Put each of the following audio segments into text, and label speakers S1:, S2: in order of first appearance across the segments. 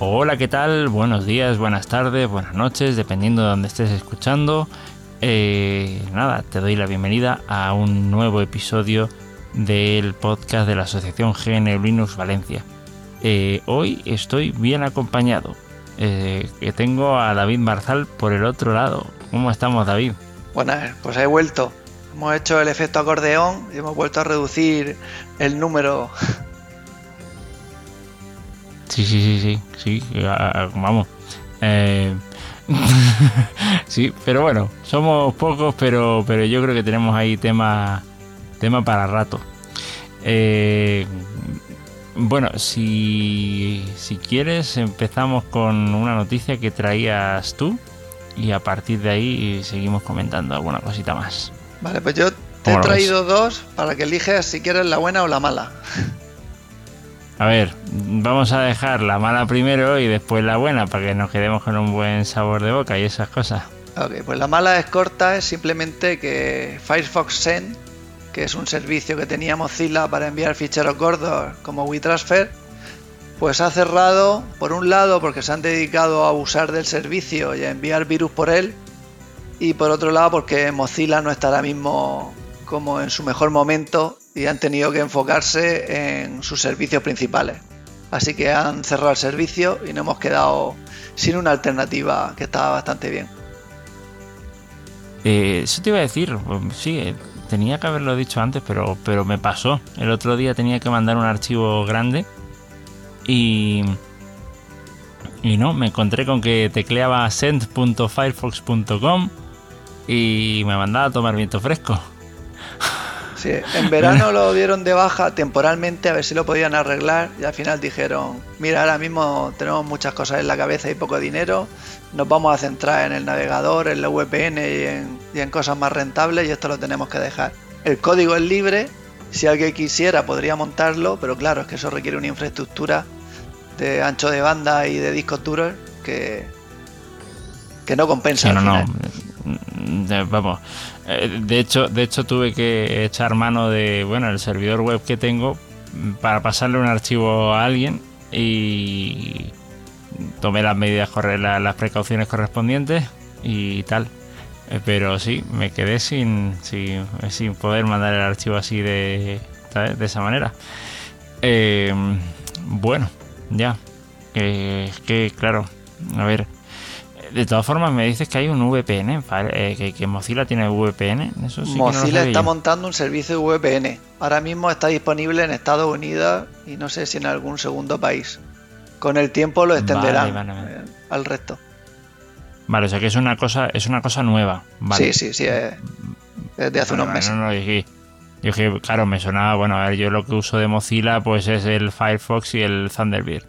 S1: Hola, ¿qué tal? Buenos días, buenas tardes, buenas noches, dependiendo de donde estés escuchando. Eh, nada, te doy la bienvenida a un nuevo episodio del podcast de la Asociación GNU Linux Valencia. Eh, hoy estoy bien acompañado, eh, que tengo a David Marzal por el otro lado. ¿Cómo estamos, David?
S2: Buenas, pues he vuelto. Hemos hecho el efecto acordeón y hemos vuelto a reducir el número.
S1: Sí, sí, sí, sí, sí, vamos. Eh, sí, pero bueno, somos pocos, pero, pero yo creo que tenemos ahí tema, tema para rato. Eh, bueno, si, si quieres empezamos con una noticia que traías tú y a partir de ahí seguimos comentando alguna cosita más.
S2: Vale, pues yo te
S1: ¿Cómo
S2: he traído dos para que eliges si quieres la buena o la mala.
S1: A ver, vamos a dejar la mala primero y después la buena para que nos quedemos con un buen sabor de boca y esas cosas.
S2: Ok, pues la mala es corta, es simplemente que Firefox Send, que es un servicio que tenía Mozilla para enviar ficheros gordos como WeTransfer, pues ha cerrado, por un lado porque se han dedicado a abusar del servicio y a enviar virus por él, y por otro lado porque Mozilla no está ahora mismo como en su mejor momento y han tenido que enfocarse en sus servicios principales. Así que han cerrado el servicio y nos hemos quedado sin una alternativa que estaba bastante bien.
S1: Eh, eso te iba a decir, pues, sí, eh, tenía que haberlo dicho antes, pero, pero me pasó. El otro día tenía que mandar un archivo grande y... Y no, me encontré con que tecleaba send.firefox.com y me mandaba a tomar viento fresco.
S2: Sí, en verano lo dieron de baja temporalmente a ver si lo podían arreglar y al final dijeron, mira, ahora mismo tenemos muchas cosas en la cabeza y poco dinero, nos vamos a centrar en el navegador, en la VPN y en, y en cosas más rentables y esto lo tenemos que dejar. El código es libre, si alguien quisiera podría montarlo, pero claro, es que eso requiere una infraestructura de ancho de banda y de discos duros que, que no compensa.
S1: Sí, no,
S2: al
S1: no.
S2: final.
S1: Mm, de- Vamos. Eh, De hecho, de hecho tuve que echar mano de, bueno, el servidor web que tengo para pasarle un archivo a alguien y tomé las medidas, las precauciones correspondientes y tal. Eh, Pero sí, me quedé sin, sin, sin poder mandar el archivo así de, de esa manera. Eh, bueno, ya. Que claro, a ver. De todas formas, me dices que hay un VPN, ¿vale? Eh, que, que Mozilla tiene VPN. Eso sí que no lo
S2: Mozilla está montando un servicio de VPN. Ahora mismo está disponible en Estados Unidos y no sé si en algún segundo país. Con el tiempo lo extenderán
S1: Vale, vale, vale.
S2: eh, al resto.
S1: Vale, o sea que es una cosa, es una cosa nueva.
S2: Sí, sí, sí. Es, es de hace unos meses.
S1: No, no, yo dije, dije, claro, me sonaba, bueno, a ver, yo lo que uso de Mozilla pues es el Firefox y el Thunderbird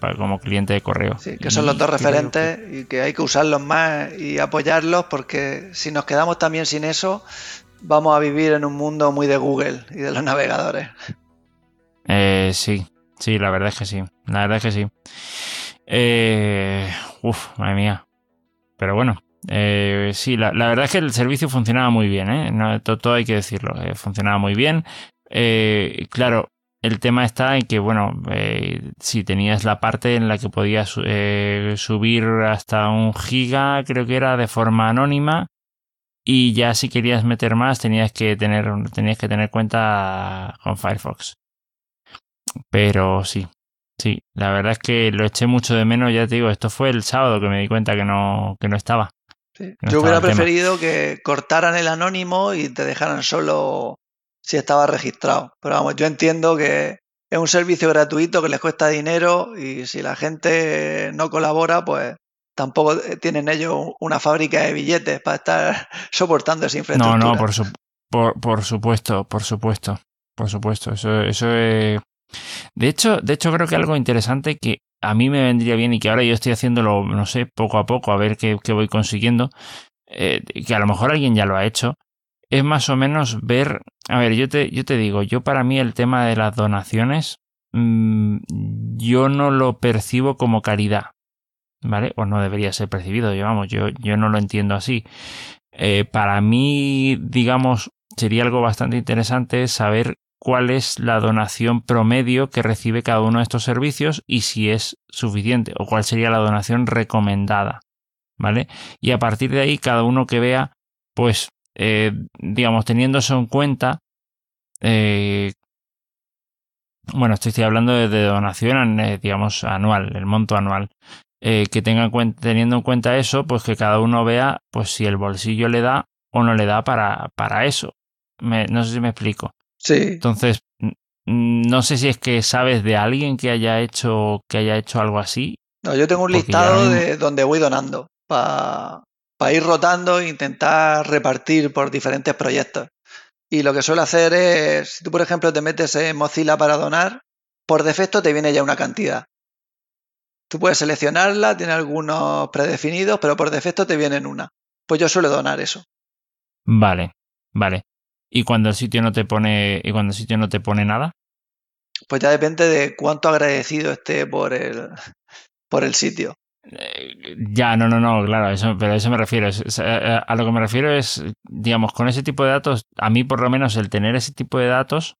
S1: para, como cliente de correo.
S2: Sí, que son los dos referentes y que hay que usarlos más y apoyarlos porque si nos quedamos también sin eso, vamos a vivir en un mundo muy de Google y de los navegadores.
S1: Eh, sí, sí, la verdad es que sí. La verdad es que sí. Eh, uf, madre mía. Pero bueno, eh, sí, la, la verdad es que el servicio funcionaba muy bien, ¿eh? No, todo, hay que decirlo, eh, funcionaba muy bien. Eh, claro, el tema está en que, bueno, eh, si tenías la parte en la que podías eh, subir hasta un giga, creo que era de forma anónima, y ya si querías meter más tenías que tener, tenías que tener cuenta con Firefox. Pero sí, sí, la verdad es que lo eché mucho de menos, ya te digo, esto fue el sábado que me di cuenta que no, que no estaba.
S2: Sí.
S1: No
S2: Yo
S1: estaba
S2: hubiera preferido que cortaran el anónimo y te dejaran solo si estaba registrado. Pero vamos, yo entiendo que es un servicio gratuito que les cuesta dinero y si la gente no colabora, pues tampoco tienen ellos una fábrica de billetes para estar soportando esa
S1: No,
S2: infraestructura.
S1: no, por, su- por, por supuesto, por supuesto, por supuesto. Eso, eso es, De hecho, de hecho, creo que algo interesante que a mí me vendría bien y que ahora yo estoy haciéndolo, no sé, poco a poco, a ver qué, voy consiguiendo, eh, que a lo mejor alguien ya lo ha hecho, es más o menos ver, a ver, yo te, yo te digo, yo para mí el tema de las donaciones, mmm, yo no lo percibo como caridad, ¿vale? O no debería ser percibido, yo, vamos, yo, yo no lo entiendo así. Eh, para mí, digamos, sería algo bastante interesante saber cuál es la donación promedio que recibe cada uno de estos servicios y si es suficiente o cuál sería la donación recomendada. ¿Vale? Y a partir de ahí, cada uno que vea, pues, eh, digamos, teniéndose en cuenta, eh, bueno, estoy, hablando de, donación, eh, digamos, anual, el monto anual. que tenga teniendo en cuenta eso, pues que cada uno vea, pues si el bolsillo le da o no le da para, para eso. no sé si me explico.
S2: Sí.
S1: Entonces, no sé si es que sabes de alguien que haya hecho, que haya hecho algo así.
S2: No, yo tengo un listado de donde voy donando para ir rotando e intentar repartir por diferentes proyectos. Y lo que suelo hacer es, si tú por ejemplo te metes en Mozilla para donar, por defecto te viene ya una cantidad. Tú puedes seleccionarla, tiene algunos predefinidos, pero por defecto te vienen una. Pues yo suelo donar eso.
S1: Vale, vale. ¿Y cuando el sitio no te pone, y cuando el sitio no te pone nada?
S2: Pues ya depende de cuánto agradecido esté por el, por el sitio.
S1: Eh, ya, no, no, no, claro, eso, pero a eso me refiero. Eh, a lo que me refiero es, digamos, con ese tipo de datos, a mí por lo menos el tener ese tipo de datos,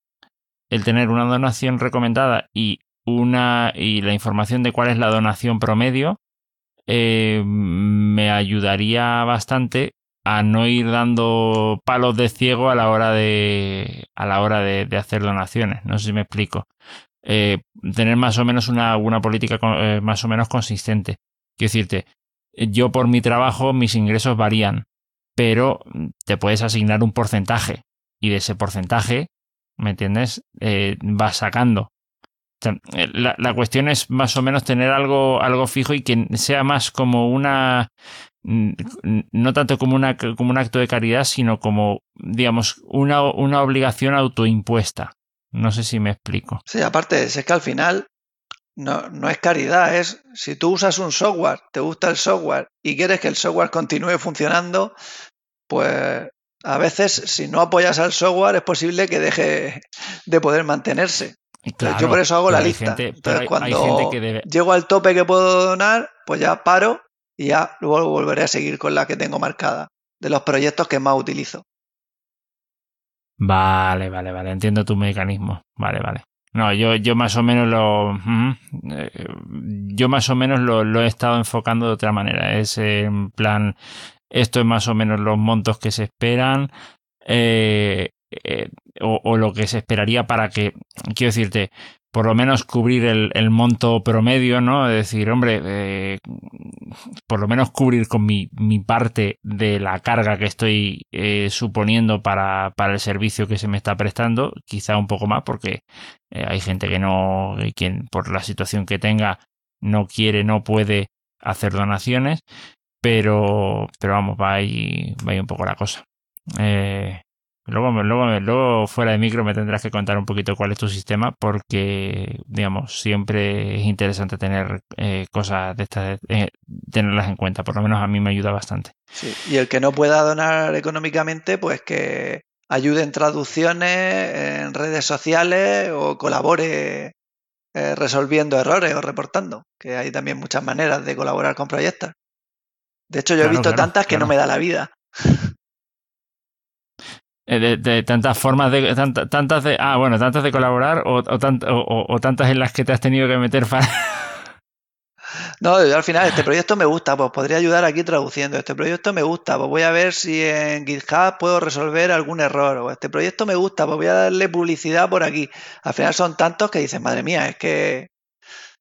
S1: el tener una donación recomendada y una y la información de cuál es la donación promedio, eh, me ayudaría bastante a no ir dando palos de ciego a la hora de a la hora de, hacer donaciones. No sé si me explico. Eh, tener más o menos una, una política eh, más o menos consistente. Quiero decirte, yo por mi trabajo mis ingresos varían, pero te puedes asignar un porcentaje y de ese porcentaje, ¿me entiendes? Eh, vas sacando. la, la, cuestión es más o menos tener algo, algo fijo y que sea más como una no tanto como, una, como un acto de caridad, sino como, digamos, una, una obligación autoimpuesta. No sé si me explico.
S2: Sí, aparte, es que al final no, no, es caridad, es si tú usas un software, te gusta el software y quieres que el software continúe funcionando, pues a veces si no apoyas al software es posible que deje de poder mantenerse. yo por eso hago la lista. Entonces, cuando llego al tope que puedo donar, pues ya paro y ya luego volveré a seguir con la que tengo marcada, de los proyectos que más utilizo.
S1: Vale, vale, vale, entiendo tu mecanismo. Vale, vale. No, yo, yo más o menos lo. Eh, yo más o menos lo, he estado enfocando de otra manera. Es en plan. Esto es más o menos los montos que se esperan. Eh, eh, o, o, lo que se esperaría para que. Quiero decirte por lo menos cubrir el, monto promedio, ¿no? Es decir, hombre, eh, por lo menos cubrir con mi, mi, parte de la carga que estoy eh, suponiendo para, para, el servicio que se me está prestando, quizá un poco más, porque eh, hay gente que no, quien por la situación que tenga no quiere, no puede hacer donaciones, pero, pero vamos, va ahí, va un poco la cosa. Eh, Luego, luego, luego, fuera de micro me tendrás que contar un poquito cuál es tu sistema porque, digamos, siempre es interesante tener eh, cosas de estas, eh, tenerlas en cuenta. Por lo menos a mí me ayuda bastante.
S2: Sí, y el que no pueda donar económicamente, pues que ayude en traducciones, en redes sociales o colabore eh, resolviendo errores o reportando, que hay también muchas maneras de colaborar con proyectos. De hecho, yo he visto tantas que no me da la vida.
S1: Eh, de, tantas formas de tantas de ah bueno tantas de colaborar o, o, tantas en las que te has tenido que meter para
S2: no yo al final este proyecto me gusta pues podría ayudar aquí traduciendo. Este proyecto me gusta pues voy a ver si en GitHub puedo resolver algún error o este proyecto me gusta pues voy a darle publicidad por aquí. Al final son tantos que dices madre mía es que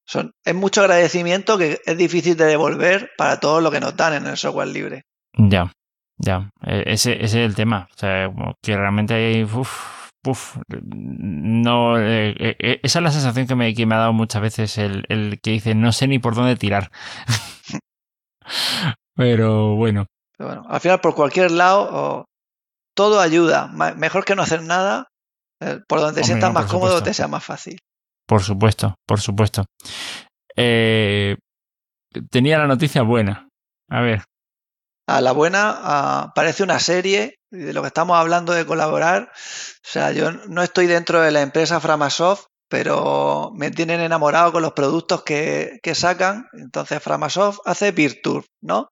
S2: son es mucho agradecimiento que es difícil de devolver para todo lo que nos dan en el software libre
S1: ya ya, e, ese, es el tema. O sea, que realmente hay. Uf, uf, no, eh, eh, eh, esa es la sensación que me, que me ha dado muchas veces el, el que dice no sé ni por dónde tirar. Pero bueno.
S2: Pero bueno, al final por cualquier lado todo ayuda. Mejor que no hacer nada. Por donde te sientas más cómodo te sea más fácil.
S1: por supuesto, por supuesto. Eh, tenía la noticia buena. A ver.
S2: A la buena parece una serie de lo que estamos hablando de colaborar. O sea, yo no estoy dentro de la empresa Framasoft, pero me tienen enamorado con los productos que, sacan. Entonces, Framasoft hace Virtual, ¿no?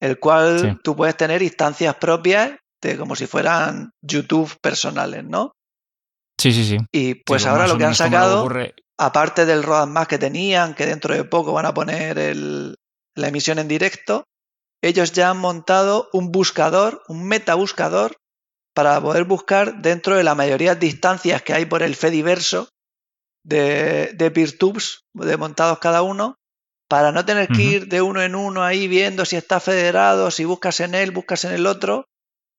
S2: El cual tú puedes tener instancias propias de como si fueran YouTube personales, ¿no?
S1: Sí, sí, sí.
S2: Y pues ahora lo que han sacado, aparte del roadmap que tenían, que dentro de poco van a poner la emisión en directo, ellos ya han montado un buscador, un metabuscador, para poder buscar dentro de la mayoría de instancias que hay por el Fediverso de, de PeerTubes, de montados cada uno, para no tener que ir de uno en uno ahí viendo si está federado, si buscas en él, buscas en el otro,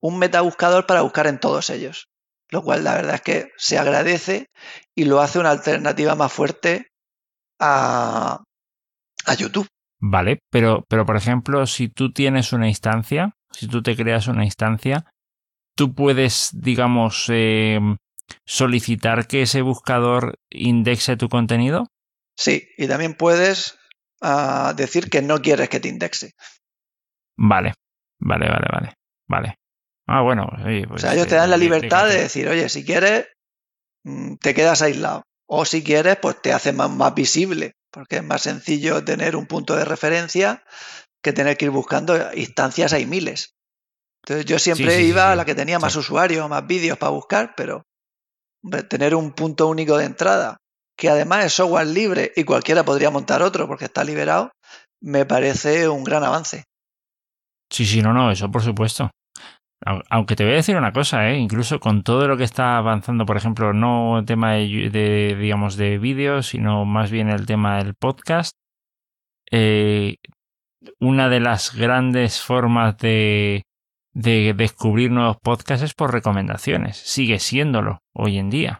S2: un metabuscador para buscar en todos ellos. Lo cual la verdad es que se agradece y lo hace una alternativa más fuerte a, a YouTube.
S1: Vale, pero, pero por ejemplo, si tú tienes una instancia, si tú te creas una instancia, tú puedes, digamos, em, solicitar que ese buscador indexe tu contenido.
S2: Sí, y también puedes ah, decir que no quieres que te indexe.
S1: Vale, vale, vale, vale. Vale. Ah, bueno.
S2: Pues, o sea, ellos te dan la libertad de, decir, oye, si quieres, mm, te quedas aislado. O si quieres, pues te hace más, visible, porque es más sencillo tener un punto de referencia que tener que ir buscando instancias, hay miles. Entonces yo siempre iba a la que tenía más usuarios, más vídeos para buscar, pero tener un punto único de entrada, que además es software libre y cualquiera podría montar otro porque está liberado, me parece un gran avance.
S1: Sí, sí, no, no, eso por supuesto. Aunque te voy a decir una cosa, ¿eh? incluso con todo lo que está avanzando, por ejemplo, no el tema de, digamos, de vídeos, sino más bien el tema del podcast, eh, una de las grandes formas de, de descubrir nuevos podcasts es por recomendaciones. Sigue siéndolo hoy en día.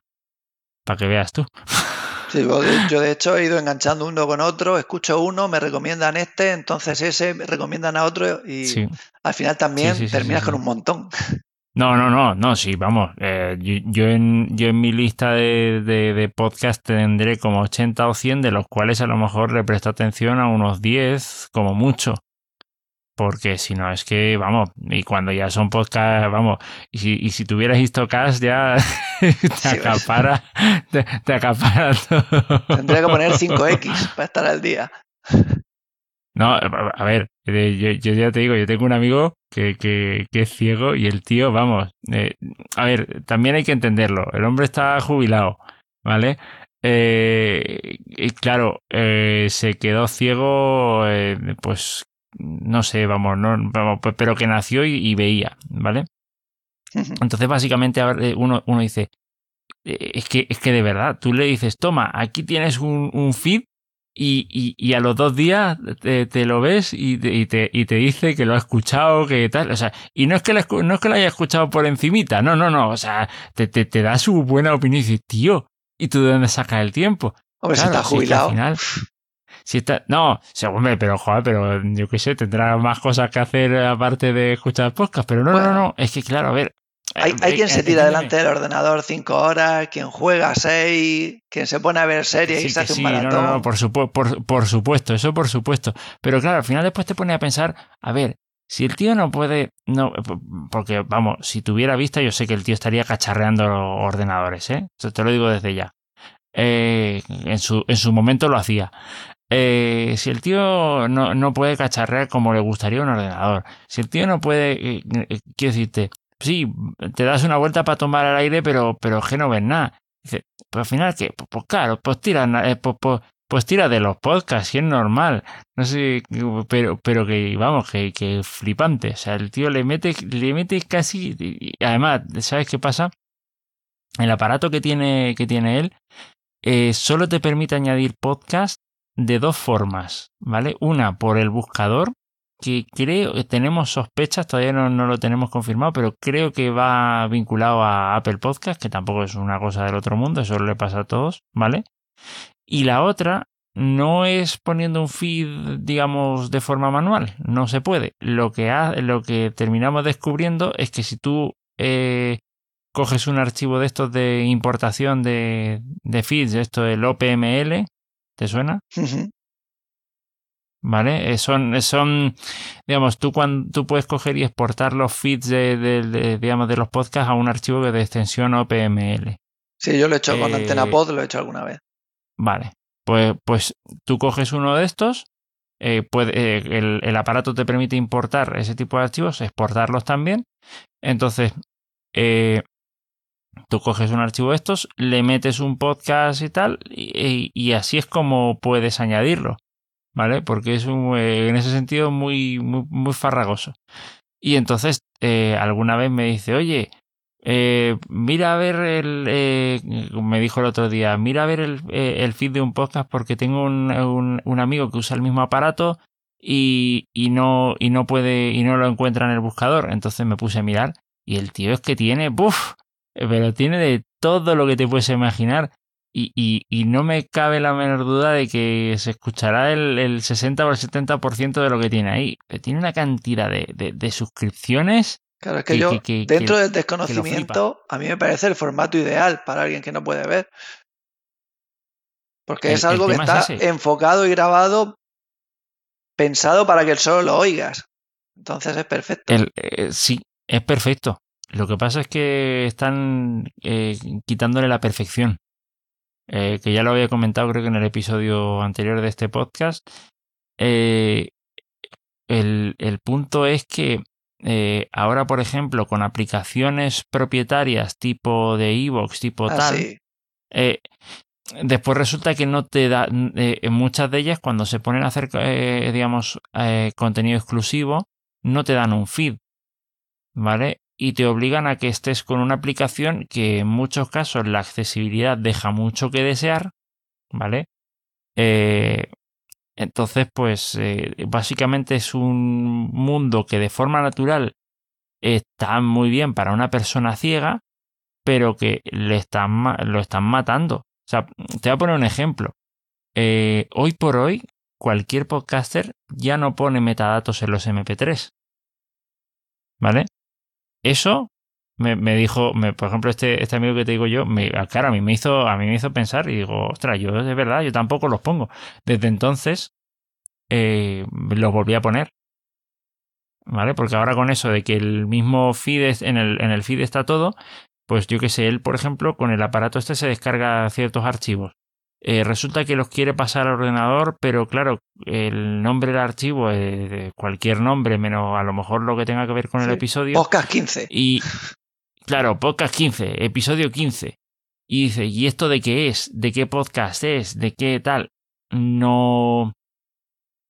S1: Para que veas tú.
S2: Sí, yo de hecho he ido enganchando uno con otro, escucho uno, me recomiendan este, entonces ese, me recomiendan a otro y al final también terminas con un montón.
S1: No, no, no, no, sí, vamos. Eh, yo, en, yo en mi lista de, de, de podcast tendré como 80 o 100, de los cuales a lo mejor le presto atención a unos 10, como mucho porque si no es que, vamos, y cuando ya son podcasts, vamos, y si, y si tuvieras Histocast ya te acapara, te, acapara todo.
S2: Tendría que poner 5X para estar al día.
S1: No, a ver, yo, ya te digo, yo tengo un amigo que, que, que es ciego y el tío, vamos, eh, a ver, también hay que entenderlo, el hombre está jubilado, ¿vale? Eh, y claro, eh, se quedó ciego, eh, pues no sé, vamos, no, vamos pero que nació y, veía, ¿vale? Entonces, básicamente, uno, uno dice, eh, es que, es que de verdad, tú le dices, toma, aquí tienes un, un feed y, y, y, a los dos días te, lo ves y te, y, te, y te dice que lo ha escuchado, que tal, o sea, y no es que, no es que lo haya escuchado por encimita, no, no, no, o sea, te, te, te da su buena opinión y dices, tío, ¿y tú de dónde sacas el tiempo?
S2: Hombre, claro, si está jubilado. al final,
S1: si está, no, hombre, pero joder, pero yo qué sé, tendrá más cosas que hacer aparte de escuchar podcast, pero no, no, no, es que claro, a ver.
S2: Hay, hay quien se tira delante del ordenador cinco horas, quien juega seis, quien se pone a ver series y se hace un maratón. No, no,
S1: no, por, por, por supuesto, eso por supuesto. Pero claro, al final después te pone a pensar, a ver, si el tío no puede, no, porque vamos, si tuviera vista, yo sé que el tío estaría cacharreando ordenadores, ¿eh? Eso te lo digo desde ya. Eh, en, su, en su momento lo hacía. Eh, si el tío no, no, puede cacharrear como le gustaría un ordenador, si el tío no puede, eh, eh, quiero decirte, sí, te das una vuelta para tomar el aire, pero, pero que no ves nada. Dice, pues al final, que pues, pues, claro, pues tira, pues, pues, pues, tira de los podcasts, y es normal. No sé, pero, pero que, vamos, que, que flipante. O sea, el tío le mete, le mete casi, y además, ¿sabes qué pasa? El aparato que tiene, que tiene él, solo te permite añadir podcast de dos formas, ¿vale? Una por el buscador, que creo que tenemos sospechas, todavía no, no, lo tenemos confirmado, pero creo que va vinculado a Apple Podcast, que tampoco es una cosa del otro mundo, eso le pasa a todos, ¿vale? Y la otra no es poniendo un feed, digamos, de forma manual, no se puede. Lo que, ha, lo que terminamos descubriendo es que si tú eh, coges un archivo de estos de importación de, de feeds, esto del OPML, ¿te suena? ¿Vale? Eh, son, eh, son, digamos, tú, cuando, tú puedes coger y exportar los feeds de, digamos, de los podcasts a un archivo de extensión OPML.
S2: Sí, yo lo he hecho con Antena Pod, lo he hecho alguna vez.
S1: Vale, pues, pues tú coges uno de estos, puede, el, el, aparato te permite importar ese tipo de archivos, exportarlos también. Entonces, eh, Tú coges un archivo de estos, le metes un podcast y tal, y, así es como puedes añadirlo, ¿vale? Porque es eh, en ese sentido muy, muy, farragoso. Y entonces eh, alguna vez me dice, oye, eh, mira a ver el, me dijo el otro día, mira a ver el, feed de un podcast porque tengo un, un, amigo que usa el mismo aparato y, y, no, y no puede, y no lo encuentra en el buscador. Entonces me puse a mirar y el tío es que tiene, ¡buf! Pero tiene de todo lo que te puedes imaginar. Y, y, y, no me cabe la menor duda de que se escuchará el, el 60 o el 70% de lo que tiene ahí. Tiene una cantidad de, de, suscripciones.
S2: Claro, es que, yo, dentro del desconocimiento, a mí me parece el formato ideal para alguien que no puede ver. Porque es algo que está enfocado y grabado, pensado para que solo lo oigas. Entonces es perfecto.
S1: Eh, sí, es perfecto. Lo que pasa es que están eh, quitándole la perfección. Eh, que ya lo había comentado creo que en el episodio anterior de este podcast. Eh, el, el, punto es que ahora, por ejemplo, con aplicaciones propietarias tipo de Evox, tipo
S2: ah,
S1: tal, después resulta que no te da, muchas de ellas, cuando se ponen a hacer, digamos, contenido exclusivo, no te dan un feed. ¿Vale? Y te obligan a que estés con una aplicación que en muchos casos la accesibilidad deja mucho que desear, ¿vale? Eh, entonces, pues eh, básicamente es un mundo que de forma natural está muy bien para una persona ciega, pero que le están, lo están matando. O sea, te voy a poner un ejemplo. Eh, hoy por hoy, cualquier podcaster ya no pone metadatos en los MP3. ¿Vale? Eso me, me dijo, me, por ejemplo, este, este amigo que te digo yo, me, claro, a mí me hizo, a mí me hizo pensar y digo, ostras, yo de verdad, yo tampoco los pongo. Desde entonces eh, los volví a poner. ¿Vale? Porque ahora con eso de que el mismo feed en el, en el feed está todo, pues yo que sé, él, por ejemplo, con el aparato este se descarga ciertos archivos. Eh, resulta que los quiere pasar al ordenador, pero claro, el nombre del archivo es de cualquier nombre, menos a lo mejor lo que tenga que ver con el episodio.
S2: Podcast 15.
S1: Y claro, podcast 15, episodio 15. Y dice, ¿y esto de qué es? ¿De qué podcast es? ¿De qué tal? No,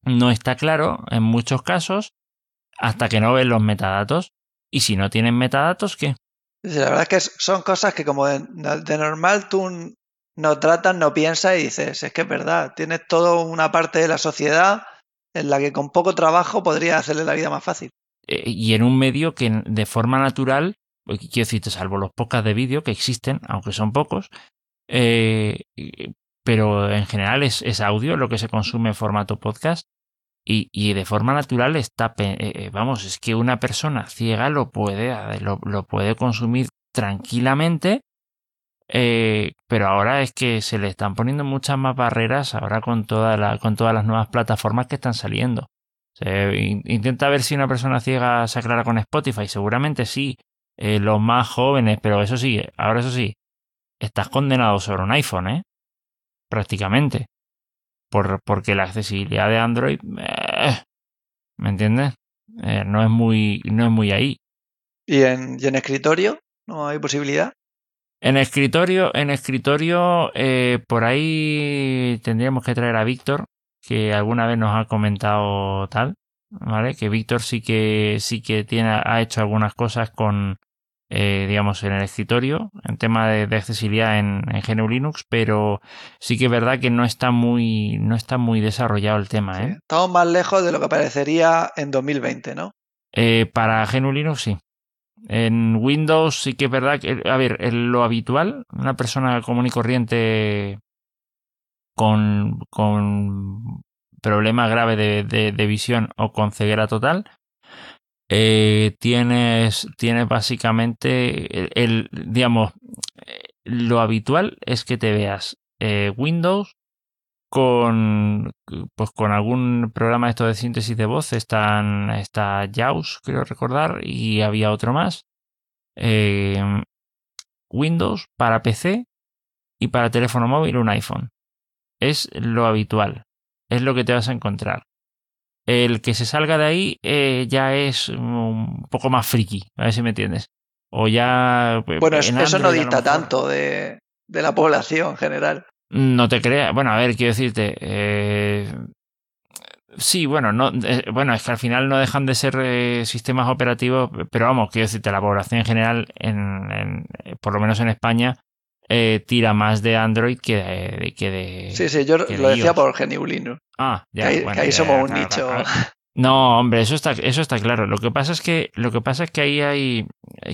S1: no está claro en muchos casos hasta que no ven los metadatos. Y si no tienen metadatos, ¿qué?
S2: La verdad es que son cosas que como de, de normal tú no tratas, no piensas y dices, es que es verdad, tienes toda una parte de la sociedad en la que con poco trabajo podría hacerle la vida más fácil.
S1: Eh, y en un medio que de forma natural, pues, quiero decirte, salvo los podcasts de vídeo que existen, aunque son pocos, eh, pero en general es, audio lo que se consume en formato podcast y, y de forma natural está, eh, vamos, es que una persona ciega lo puede, lo puede consumir tranquilamente eh, pero ahora es que se le están poniendo muchas más barreras ahora con, toda la, con todas las nuevas plataformas que están saliendo. intenta ver si una persona ciega se aclara con Spotify. Seguramente sí. Eh, los más jóvenes, pero eso sí, ahora eso sí. Estás condenado sobre un iPhone, ¿eh? Prácticamente. Por, porque la accesibilidad de Android. Eh, ¿Me entiendes? no, es muy, no es muy ahí.
S2: ¿Y en, ¿Y en escritorio? ¿No hay posibilidad?
S1: En escritorio, en escritorio, eh, por ahí tendríamos que traer a Víctor, que alguna vez nos ha comentado tal, ¿vale? Que Víctor sí que sí que tiene, ha hecho algunas cosas con, eh, digamos, en el escritorio, en tema de, accesibilidad en, en, GNU Linux, pero sí que es verdad que no está muy, no está muy desarrollado el tema, ¿eh?
S2: estamos más lejos de lo que parecería en 2020, ¿no?
S1: Eh, para GNU Linux sí. En Windows sí que es verdad que, a ver, lo habitual, una persona común y corriente con, con problema grave de, de, visión o con ceguera total, eh, tienes, tienes básicamente el, digamos, lo habitual es que te veas eh, Windows con, pues con algún programa esto de síntesis de voz. Están, está JAWS, creo recordar, y había otro más. Eh, Windows para PC y para teléfono móvil un iPhone. Es lo habitual, es lo que te vas a encontrar. El que se salga de ahí eh, ya es un poco más friki, a ver si me entiendes. O ya.
S2: Pues, bueno, eso no dicta tanto de, de, la población en general.
S1: No te creas. Bueno, a ver, quiero decirte. Eh, sí, bueno, no, eh, bueno, es que al final no dejan de ser sistemas operativos, pero vamos, quiero decirte, la población en general, en, por lo menos en España, tira más de Android que de. Que de
S2: sí, sí, yo lo decía por GNU
S1: Ah, ya.
S2: Que ahí, somos un nicho.
S1: No, hombre, eso está, eso está claro. Lo que pasa es que, lo que pasa es que ahí hay,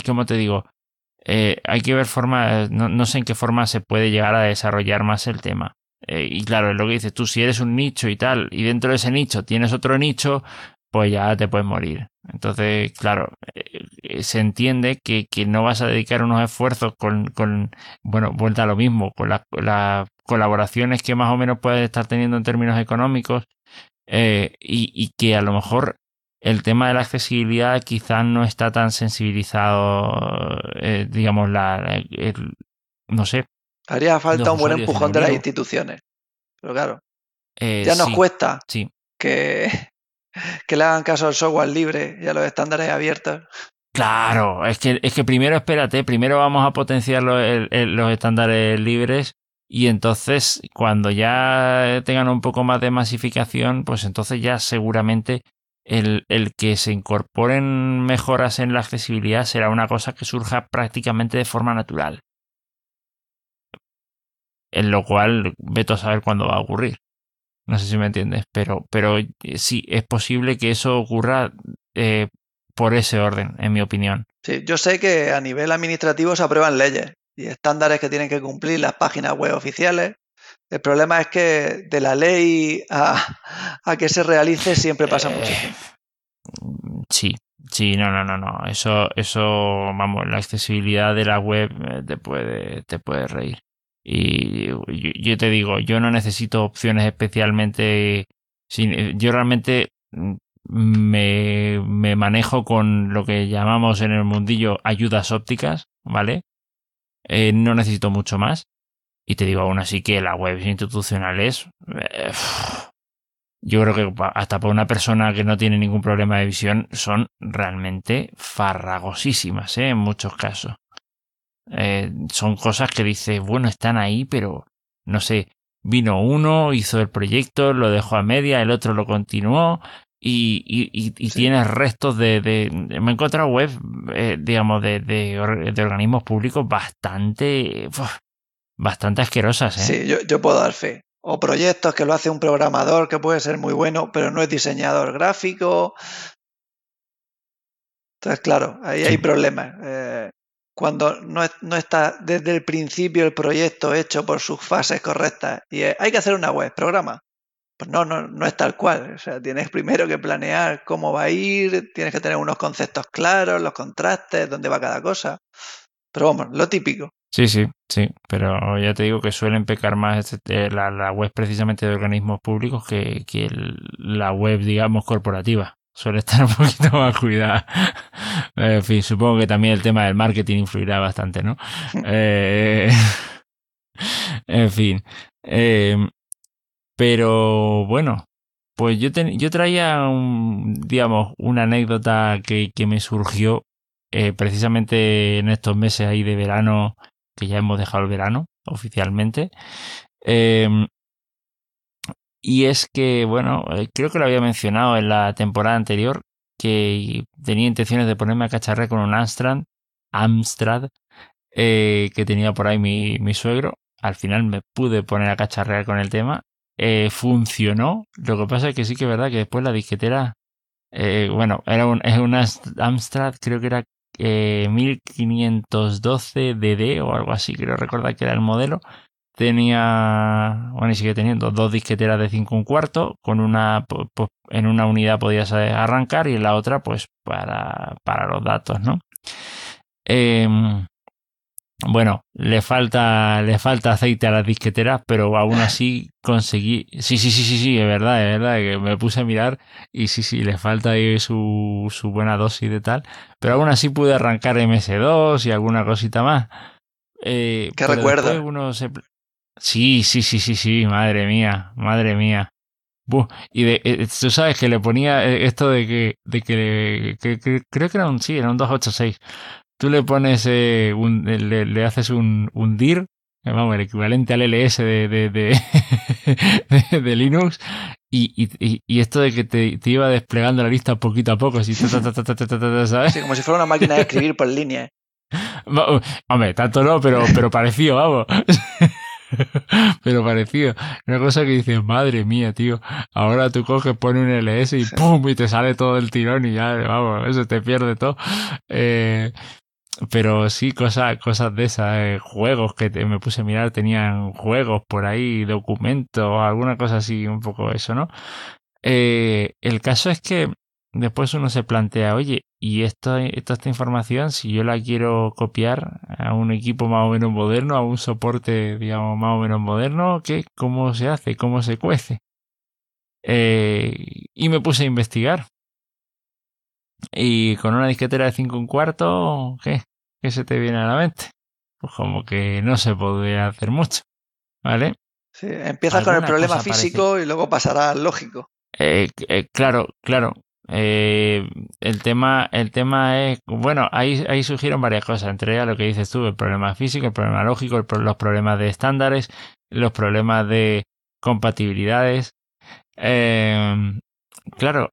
S1: como te digo, eh, hay que ver forma, no, sé en qué forma se puede llegar a desarrollar más el tema. Eh, y claro, es lo que dices tú, si eres un nicho y tal, y dentro de ese nicho tienes otro nicho, pues ya te puedes morir. Entonces, claro, eh, se entiende que, que, no vas a dedicar unos esfuerzos con, con bueno, vuelta a lo mismo, con las colaboraciones que más o menos puedes estar teniendo en términos económicos eh, y, que a lo mejor el tema de la accesibilidad quizás no está tan sensibilizado, eh, digamos, la, no sé.
S2: Haría falta un buen empujón de las instituciones. Pero claro, eh, ya nos cuesta
S1: sí.
S2: que, que le hagan caso al software libre y a los estándares abiertos.
S1: Claro, es que, es que primero espérate, primero vamos a potenciar los, los estándares libres y entonces, cuando ya tengan un poco más de masificación, pues entonces ya seguramente el, el, que se incorporen mejoras en la accesibilidad será una cosa que surja prácticamente de forma natural. En lo cual, veto a saber cuándo va a ocurrir. No sé si me entiendes, pero, pero eh, sí, es posible que eso ocurra eh, por ese orden, en mi opinión.
S2: Sí, yo sé que a nivel administrativo se aprueban leyes y estándares que tienen que cumplir las páginas web oficiales. El problema es que de la ley a, que se realice siempre pasa mucho eh,
S1: tiempo. Sí, sí, no, no, no, no. Eso, eso, vamos, la accesibilidad de la web eh, te puede, te puede reír. Y yo, te digo, yo no necesito opciones especialmente. Yo realmente me, me manejo con lo que llamamos en el mundillo ayudas ópticas, ¿vale? Eh, no necesito mucho más. Y te digo aún así que las webs institucionales, eh, yo creo que hasta para una persona que no tiene ningún problema de visión, son realmente farragosísimas, ¿eh? en muchos casos. son cosas que dices, bueno, están ahí, pero no sé, vino uno, hizo el proyecto, lo dejó a media, el otro lo continuó, y, y, y, tienes restos de, de, Me he encontrado web, eh, digamos, de, de, organismos públicos bastante. Bastante asquerosas. ¿eh?
S2: Sí, yo, yo puedo dar fe. O proyectos que lo hace un programador que puede ser muy bueno, pero no es diseñador gráfico. Entonces, claro, ahí hay problemas. Eh, cuando no, no, está desde el principio el proyecto hecho por sus fases correctas y hay que hacer una web, programa. Pues no, no, no es tal cual. O sea, tienes primero que planear cómo va a ir, tienes que tener unos conceptos claros, los contrastes, dónde va cada cosa. Pero vamos, lo típico.
S1: Sí, sí, sí, pero ya te digo que suelen pecar más este, la, la, web precisamente de organismos públicos que, que la web, digamos, corporativa. Suele estar un poquito más cuidada. en fin, supongo que también el tema del marketing influirá bastante, ¿no? eh, en fin. Eh, pero bueno, pues yo, yo traía, un, digamos, una anécdota que, que me surgió eh, precisamente en estos meses ahí de verano, que ya hemos dejado el verano oficialmente. Em, y es que, bueno, eh, creo que lo había mencionado en la temporada anterior, que tenía intenciones de ponerme a cacharrear con un Amstrad, Amstrad eh, que tenía por ahí mi, suegro. Al final me pude poner a cacharrear con el tema eh, funcionó. Lo que pasa es que sí que es verdad que después la disquetera, bueno, era un, una Amstrad, creo que era eh, 1512 DD o algo así, creo recordar que era el modelo. tenía, bueno, y sigue teniendo dos disqueteras de 5 un cuarto, con una, pues, en una unidad podías arrancar y en la otra, pues para, para los datos, ¿no? Em, bueno, le falta, le falta aceite a las disqueteras, pero aún así conseguí. Sí, sí, sí, sí, sí, es verdad, es verdad, que me puse a mirar y sí, sí, le falta ahí su, su buena dosis de tal. Pero aún así pude arrancar MS2 y alguna cosita más.
S2: Eh, ¿Qué recuerdo?
S1: Sí, sí, sí, sí, sí, madre mía, madre mía. y de, eh, tú sabes que le ponía eh, esto de que, de que, que, creo que era un, sí, era un 286 tú le pones eh, un, le, le, haces un, un dir, eh, vamos, el equivalente al LS de, de, de, de Linux, y, y, y, esto de que te, te, iba desplegando la lista poquito a poco, así,
S2: ¿sabes? Sí, como si fuera una máquina de escribir por línea.
S1: Hombre, tanto no, pero, pero parecido, vamos. pero parecido. Una cosa que dices, madre mía, tío. Ahora tú coges, pones un LS y ¡pum! y te sale todo el tirón y ya, vamos, eso te pierde todo. Eh, pero sí, cosas, cosas de esas, eh, juegos que me puse a mirar, tenían juegos por ahí, documentos, alguna cosa así, un poco eso, ¿no? Eh, el caso es que después uno se plantea, oye, y esto, toda esta información, si yo la quiero copiar a un equipo más o menos moderno, a un soporte, digamos, más o menos moderno, ¿qué? ¿Cómo se hace? ¿Cómo se cuece? Eh, y me puse a investigar. Y con una disquetera de 5 un cuarto, ¿qué? ¿Qué se te viene a la mente? Pues como que no se podría hacer mucho, ¿vale?
S2: Sí, empiezas con el problema físico y luego pasará al lógico.
S1: Eh, eh, claro, claro. Eh, el tema, el tema es, bueno, ahí, ahí surgieron varias cosas, entre ellas lo que dices tú, el problema físico, el problema lógico, los problemas de estándares, los problemas de compatibilidades. claro,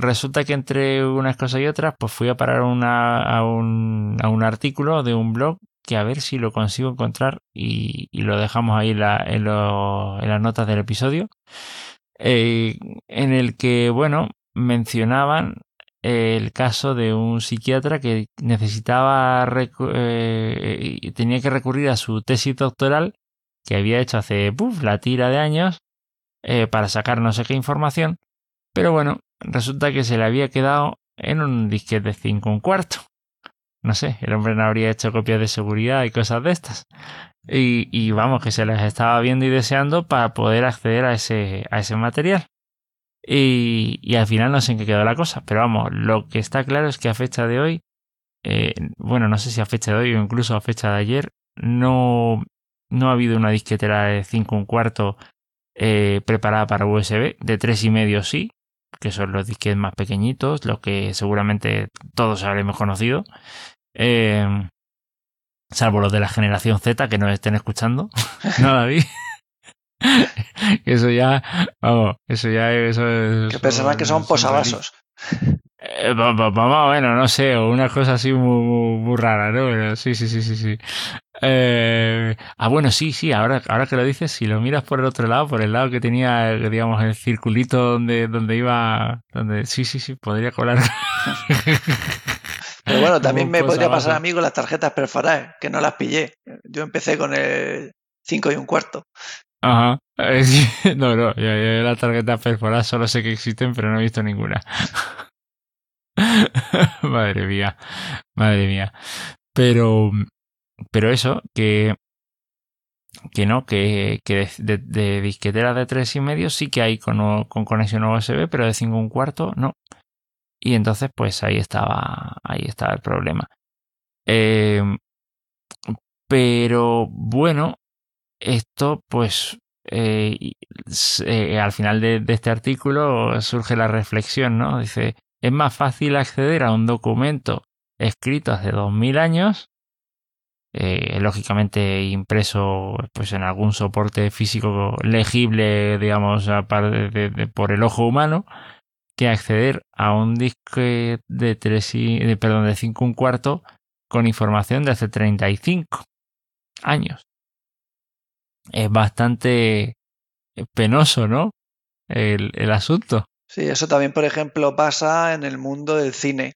S1: resulta que entre unas cosas y otras, pues fui a parar una, a, un, a un artículo de un blog que a ver si lo consigo encontrar y, lo dejamos ahí la, en, las notas del episodio, eh, en el que, bueno, mencionaban el caso de un psiquiatra que necesitaba, eh, tenía que recurrir a su tesis doctoral que había hecho hace la tira de años eh, para sacar no sé qué información, pero bueno, resulta que se le había quedado en un disquete de 5 un cuarto. No sé, el hombre no habría hecho copias de seguridad y cosas de estas. Y, vamos, que se les estaba viendo y deseando para poder acceder a ese, a ese material. Y, y, al final no sé en qué quedó la cosa. Pero vamos, lo que está claro es que a fecha de hoy, eh, bueno, no sé si a fecha de hoy o incluso a fecha de ayer, no, no ha habido una disquetera de 5 un cuarto eh, preparada para USB. De tres y medio sí, que son los disquetes más pequeñitos, los que seguramente todos habremos conocido. Eh, salvo los de la generación Z que nos estén escuchando. no, David. eso ya, vamos, eso ya eso es...
S2: Que pensarán que son posavasos.
S1: Eh, vamos, bueno, no sé, o una cosa así muy, muy, rara, ¿no? Pero sí, sí, sí, sí, sí. Eh, ah, bueno, sí, sí, ahora, ahora que lo dices, si lo miras por el otro lado, por el lado que tenía, digamos, el circulito donde, donde iba, donde, sí, sí, sí, podría colar.
S2: Pero bueno, también me podría pasar a mí con las tarjetas perforadas, que no las pillé. Yo empecé con el 5 y un cuarto.
S1: Ajá. No, no, yo, las tarjetas perforadas solo sé que existen, pero no he visto ninguna. madre mía, madre mía. Pero, pero eso, que, que no, que, que de, de, disqueteras de tres y medio sí que hay con, con conexión USB, pero de 5 un cuarto no. Y entonces, pues ahí estaba, ahí estaba el problema. Eh, pero bueno, esto pues eh, eh, al final de, de, este artículo surge la reflexión, ¿no? Dice, es más fácil acceder a un documento escrito hace 2000 años, eh, lógicamente impreso pues en algún soporte físico legible, digamos, por el ojo humano, que acceder a un disco de 3 y, de, perdón, de 5 un cuarto con información de hace 35 años. Es bastante penoso, ¿no? El, el asunto.
S2: Sí, eso también, por ejemplo, pasa en el mundo del cine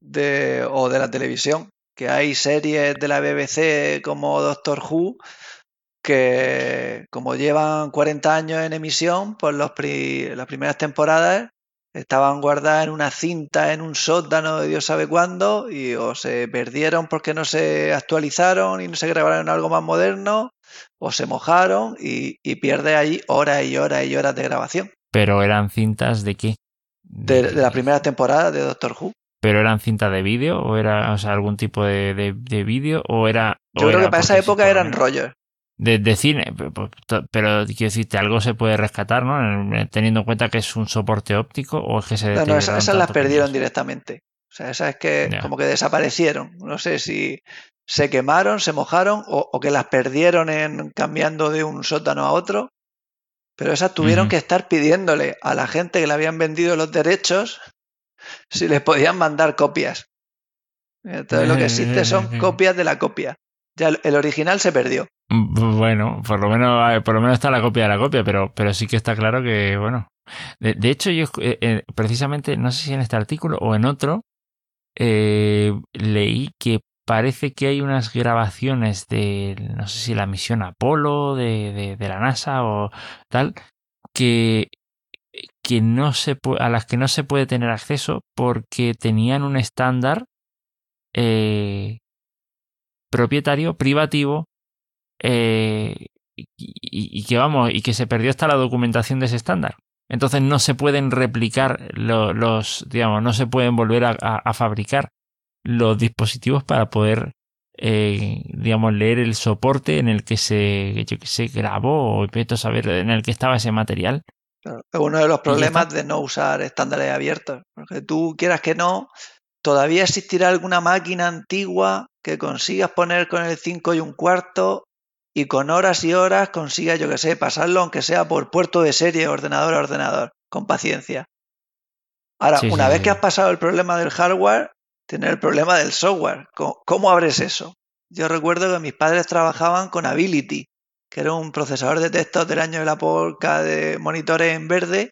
S2: de, o de la televisión, que hay series de la BBC como Doctor Who que como llevan 40 años en emisión, pues los las primeras temporadas estaban guardadas en una cinta en un sótano de Dios sabe cuándo y o se perdieron porque no se actualizaron y no se grabaron algo más moderno o se mojaron y, pierde ahí horas y horas y horas de grabación.
S1: Pero eran cintas de qué?
S2: De, la primera temporada de Doctor Who.
S1: ¿Pero eran cintas de vídeo o era o sea, algún tipo de, de, vídeo o era...
S2: Yo creo que para esa época eran rollos
S1: de, cine, pero quiero decirte, algo se puede rescatar, ¿no? Teniendo en cuenta que es un soporte óptico o es que se...
S2: No, no esas, las perdieron directamente. O sea, esas es que como que desaparecieron. No sé si se quemaron, se mojaron o, que las perdieron en cambiando de un sótano a otro. Pero esas tuvieron que estar pidiéndole a la gente que le habían vendido los derechos si les podían mandar copias. Entonces lo que existe son copias de la copia. Ya el original se perdió.
S1: Bueno, por lo menos, por lo menos está la copia de la copia, pero, pero sí que está claro que, bueno. De, hecho, yo eh, eh, precisamente, no sé si en este artículo o en otro, eh, leí que parece que hay unas grabaciones de, no sé si la misión Apolo de, de, la NASA o tal, que, a las que no se puede tener acceso porque tenían un estándar propietario privativo eh, y, que vamos, y que se perdió hasta la documentación de ese estándar. Entonces no se pueden replicar los, digamos, no se pueden volver a, fabricar los dispositivos para poder, eh, digamos, leer el soporte en el que se, yo grabó o saber en el que estaba ese material.
S2: Uno de los problemas de no usar estándares abiertos. Porque tú quieras que no, todavía existirá alguna máquina antigua que consigas poner con el 5 y un cuarto y con horas y horas consiga, yo que sé, pasarlo aunque sea por puerto de serie, ordenador a ordenador, con paciencia. Ahora, una vez que has pasado el problema del hardware, tienes el problema del software. ¿Cómo, abres eso? Yo recuerdo que mis padres trabajaban con Ability, que era un procesador de textos del año de la porca de monitores en verde,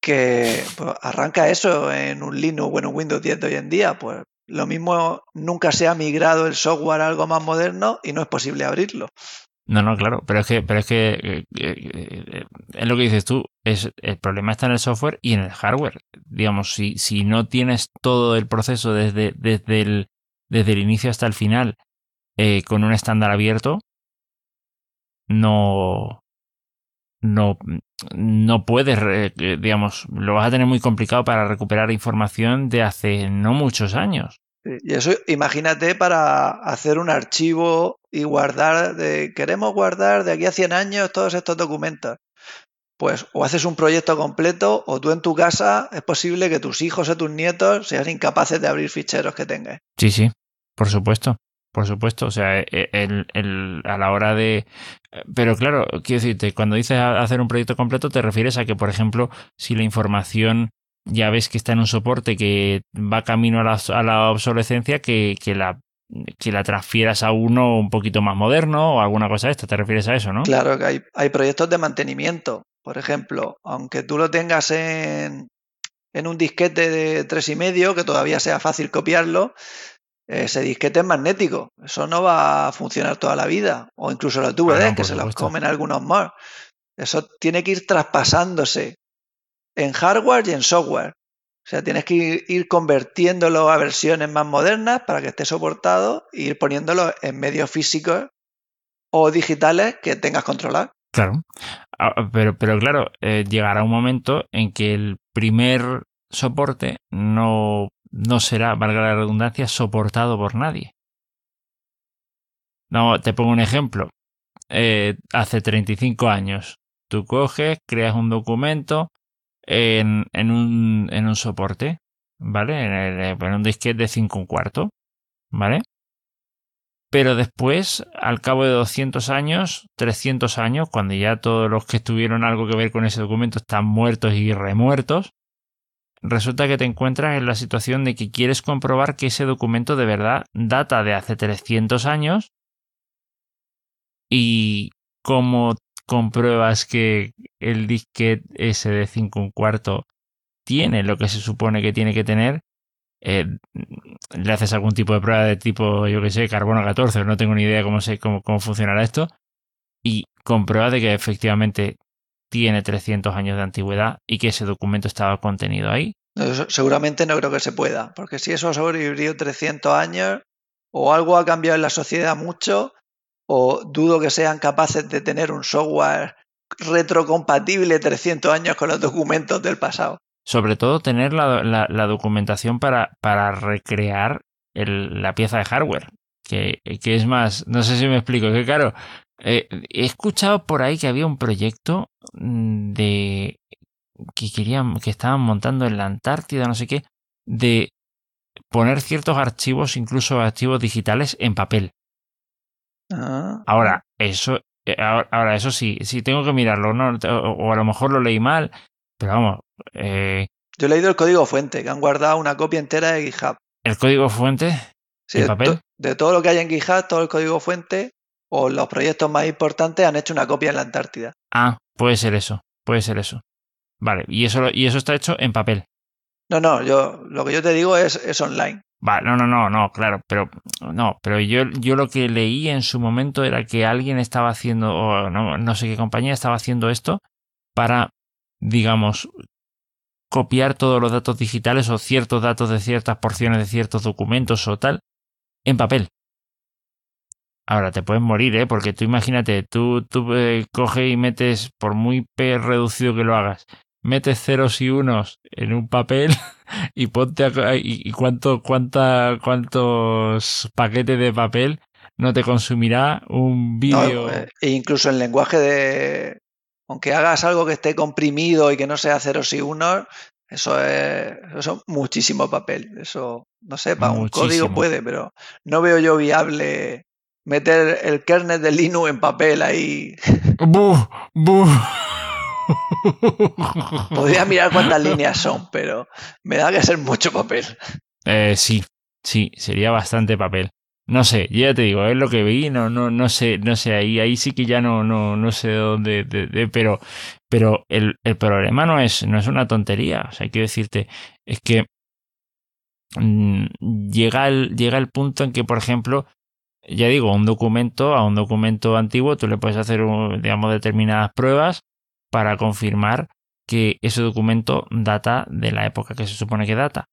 S2: que pues, arranca eso en un Linux o en un Windows 10 de hoy en día. Pues lo mismo nunca se ha migrado el software a algo más moderno y no es posible abrirlo.
S1: No, no, claro, pero es que, pero es que eh, eh, es lo que dices tú, es el problema está en el software y en el hardware. Digamos, si, si no tienes todo el proceso desde, desde, el, desde el inicio hasta el final eh, con un estándar abierto, no, no, no puedes, eh, digamos, lo vas a tener muy complicado para recuperar información de hace no muchos años.
S2: Y eso, imagínate para hacer un archivo y guardar, de, queremos guardar de aquí a 100 años todos estos documentos. Pues o haces un proyecto completo o tú en tu casa es posible que tus hijos o tus nietos sean incapaces de abrir ficheros que tengas.
S1: Sí, sí, por supuesto. Por supuesto, o sea, e, el, a la hora de... Pero claro, quiero decirte, cuando dices hacer un proyecto completo te refieres a que, por ejemplo, si la información ya ves que está en un soporte que va camino a la, a la obsolescencia, que, que, la, que la transfieras a uno un poquito más moderno o alguna cosa de esta. ¿Te refieres a eso, no?
S2: Claro, que hay, hay proyectos de mantenimiento. Por ejemplo, aunque tú lo tengas en, en un disquete de tres y medio, que todavía sea fácil copiarlo, ese disquete es magnético. Eso no va a funcionar toda la vida. O incluso los DVD, que se los comen algunos más. Eso tiene que ir traspasándose en hardware y en software. O sea, tienes que ir, convirtiéndolo a versiones más modernas para que esté soportado e ir poniéndolo en medios físicos o digitales que tengas controlar.
S1: Claro. Ah, pero, pero claro, eh, llegará un momento en que el primer soporte no no será, valga la redundancia, soportado por nadie. No, te pongo un ejemplo. Eh, hace 35 años, tú coges, creas un documento en, en, un, en un soporte, ¿vale? En, un disquete de 5 un cuarto, ¿vale? Pero después, al cabo de 200 años, 300 años, cuando ya todos los que tuvieron algo que ver con ese documento están muertos y remuertos, resulta que te encuentras en la situación de que quieres comprobar que ese documento de verdad data de hace 300 años y cómo compruebas que el disquete ese de 5 un cuarto tiene lo que se supone que tiene que tener, eh, le haces algún tipo de prueba de tipo, yo que sé, carbono 14, no tengo ni idea cómo, sé, cómo, cómo funcionará esto, y comprueba de que efectivamente tiene 300 años de antigüedad y que ese documento estaba contenido ahí.
S2: seguramente no creo que se pueda, porque si eso ha sobrevivido 300 años, o algo ha cambiado en la sociedad mucho, o dudo que sean capaces de tener un software retrocompatible 300 años con los documentos del pasado.
S1: Sobre todo tener la, documentación para, para recrear la pieza de hardware, que, que, es más, no sé si me explico, que claro, eh, he escuchado por ahí que había un proyecto mm, de que querían, que estaban montando en la Antártida, no sé qué, de poner ciertos archivos, incluso archivos digitales, en papel. Ah, ahora, eso, eh, ahora, eso sí, sí tengo que mirarlo, ¿no? O, a lo mejor lo leí mal, pero vamos. Eh,
S2: Yo he leído el código fuente, que han guardado una copia entera de GitHub.
S1: ¿El código fuente?
S2: Sí, ¿En papel? De todo lo que hay en GitHub, todo el código fuente, o los proyectos más importantes han hecho una copia en la Antártida.
S1: Ah, puede ser eso, puede ser eso. Vale, y eso, y eso está hecho en papel.
S2: No, no, yo lo que yo te digo es, es online.
S1: Vale, no, no, no, no, claro, pero no, pero yo, yo lo que leí en su momento era que alguien estaba haciendo, o no, no sé qué compañía estaba haciendo esto para, digamos, copiar todos los datos digitales o ciertos datos de ciertas porciones de ciertos documentos o tal en papel. Ahora te puedes morir, ¿eh? Porque tú imagínate, tú, tú eh, coges y metes, por muy P reducido que lo hagas, metes ceros y unos en un papel y ponte a, y, cuánto, cuánta, cuántos paquetes de papel no te consumirá un vídeo.
S2: Eh, e incluso en lenguaje de. Aunque hagas algo que esté comprimido y que no sea ceros y unos, eso es, eso muchísimo papel. Eso, no sé, para un código puede, pero no veo yo viable meter el kernel de Linux en papel ahí.
S1: ¡Buf! ¡Buf!
S2: Podría mirar cuántas líneas son, pero me da que ser mucho papel.
S1: Eh, sí, sí, sería bastante papel. No sé, ya te digo, es lo que vi, no, no, no sé, no sé, ahí, ahí sí que ya no, no, no sé dónde, pero, pero el, el, problema no es, no es una tontería. O sea, quiero decirte, es que mm, llega, el, llega el punto en que, por ejemplo, ya digo, un documento, a un documento antiguo, tú le puedes hacer, digamos, determinadas pruebas para confirmar que ese documento data de la época que se supone que data.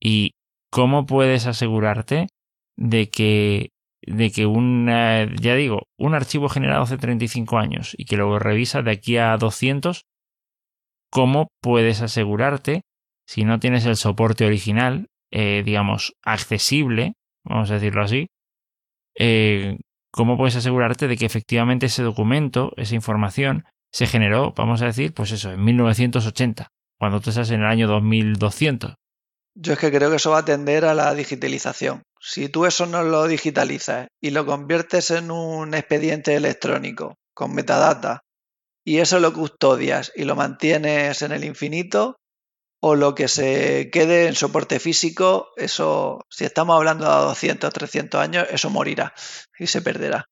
S1: ¿Y cómo puedes asegurarte de que, de que un, ya digo, un archivo generado hace 35 años y que luego revisas de aquí a 200, cómo puedes asegurarte, si no tienes el soporte original, eh, digamos, accesible, vamos a decirlo así, eh, cómo puedes asegurarte de que efectivamente ese documento, esa información, se generó, vamos a decir, pues eso, en 1980, cuando tú estás en el año 2200.
S2: Yo es que creo que eso va a tender a la digitalización. Si tú eso no lo digitalizas y lo conviertes en un expediente electrónico con metadata y eso lo custodias y lo mantienes en el infinito, o lo que se quede en soporte físico, eso, si estamos hablando de 200, 300 años, eso morirá y se perderá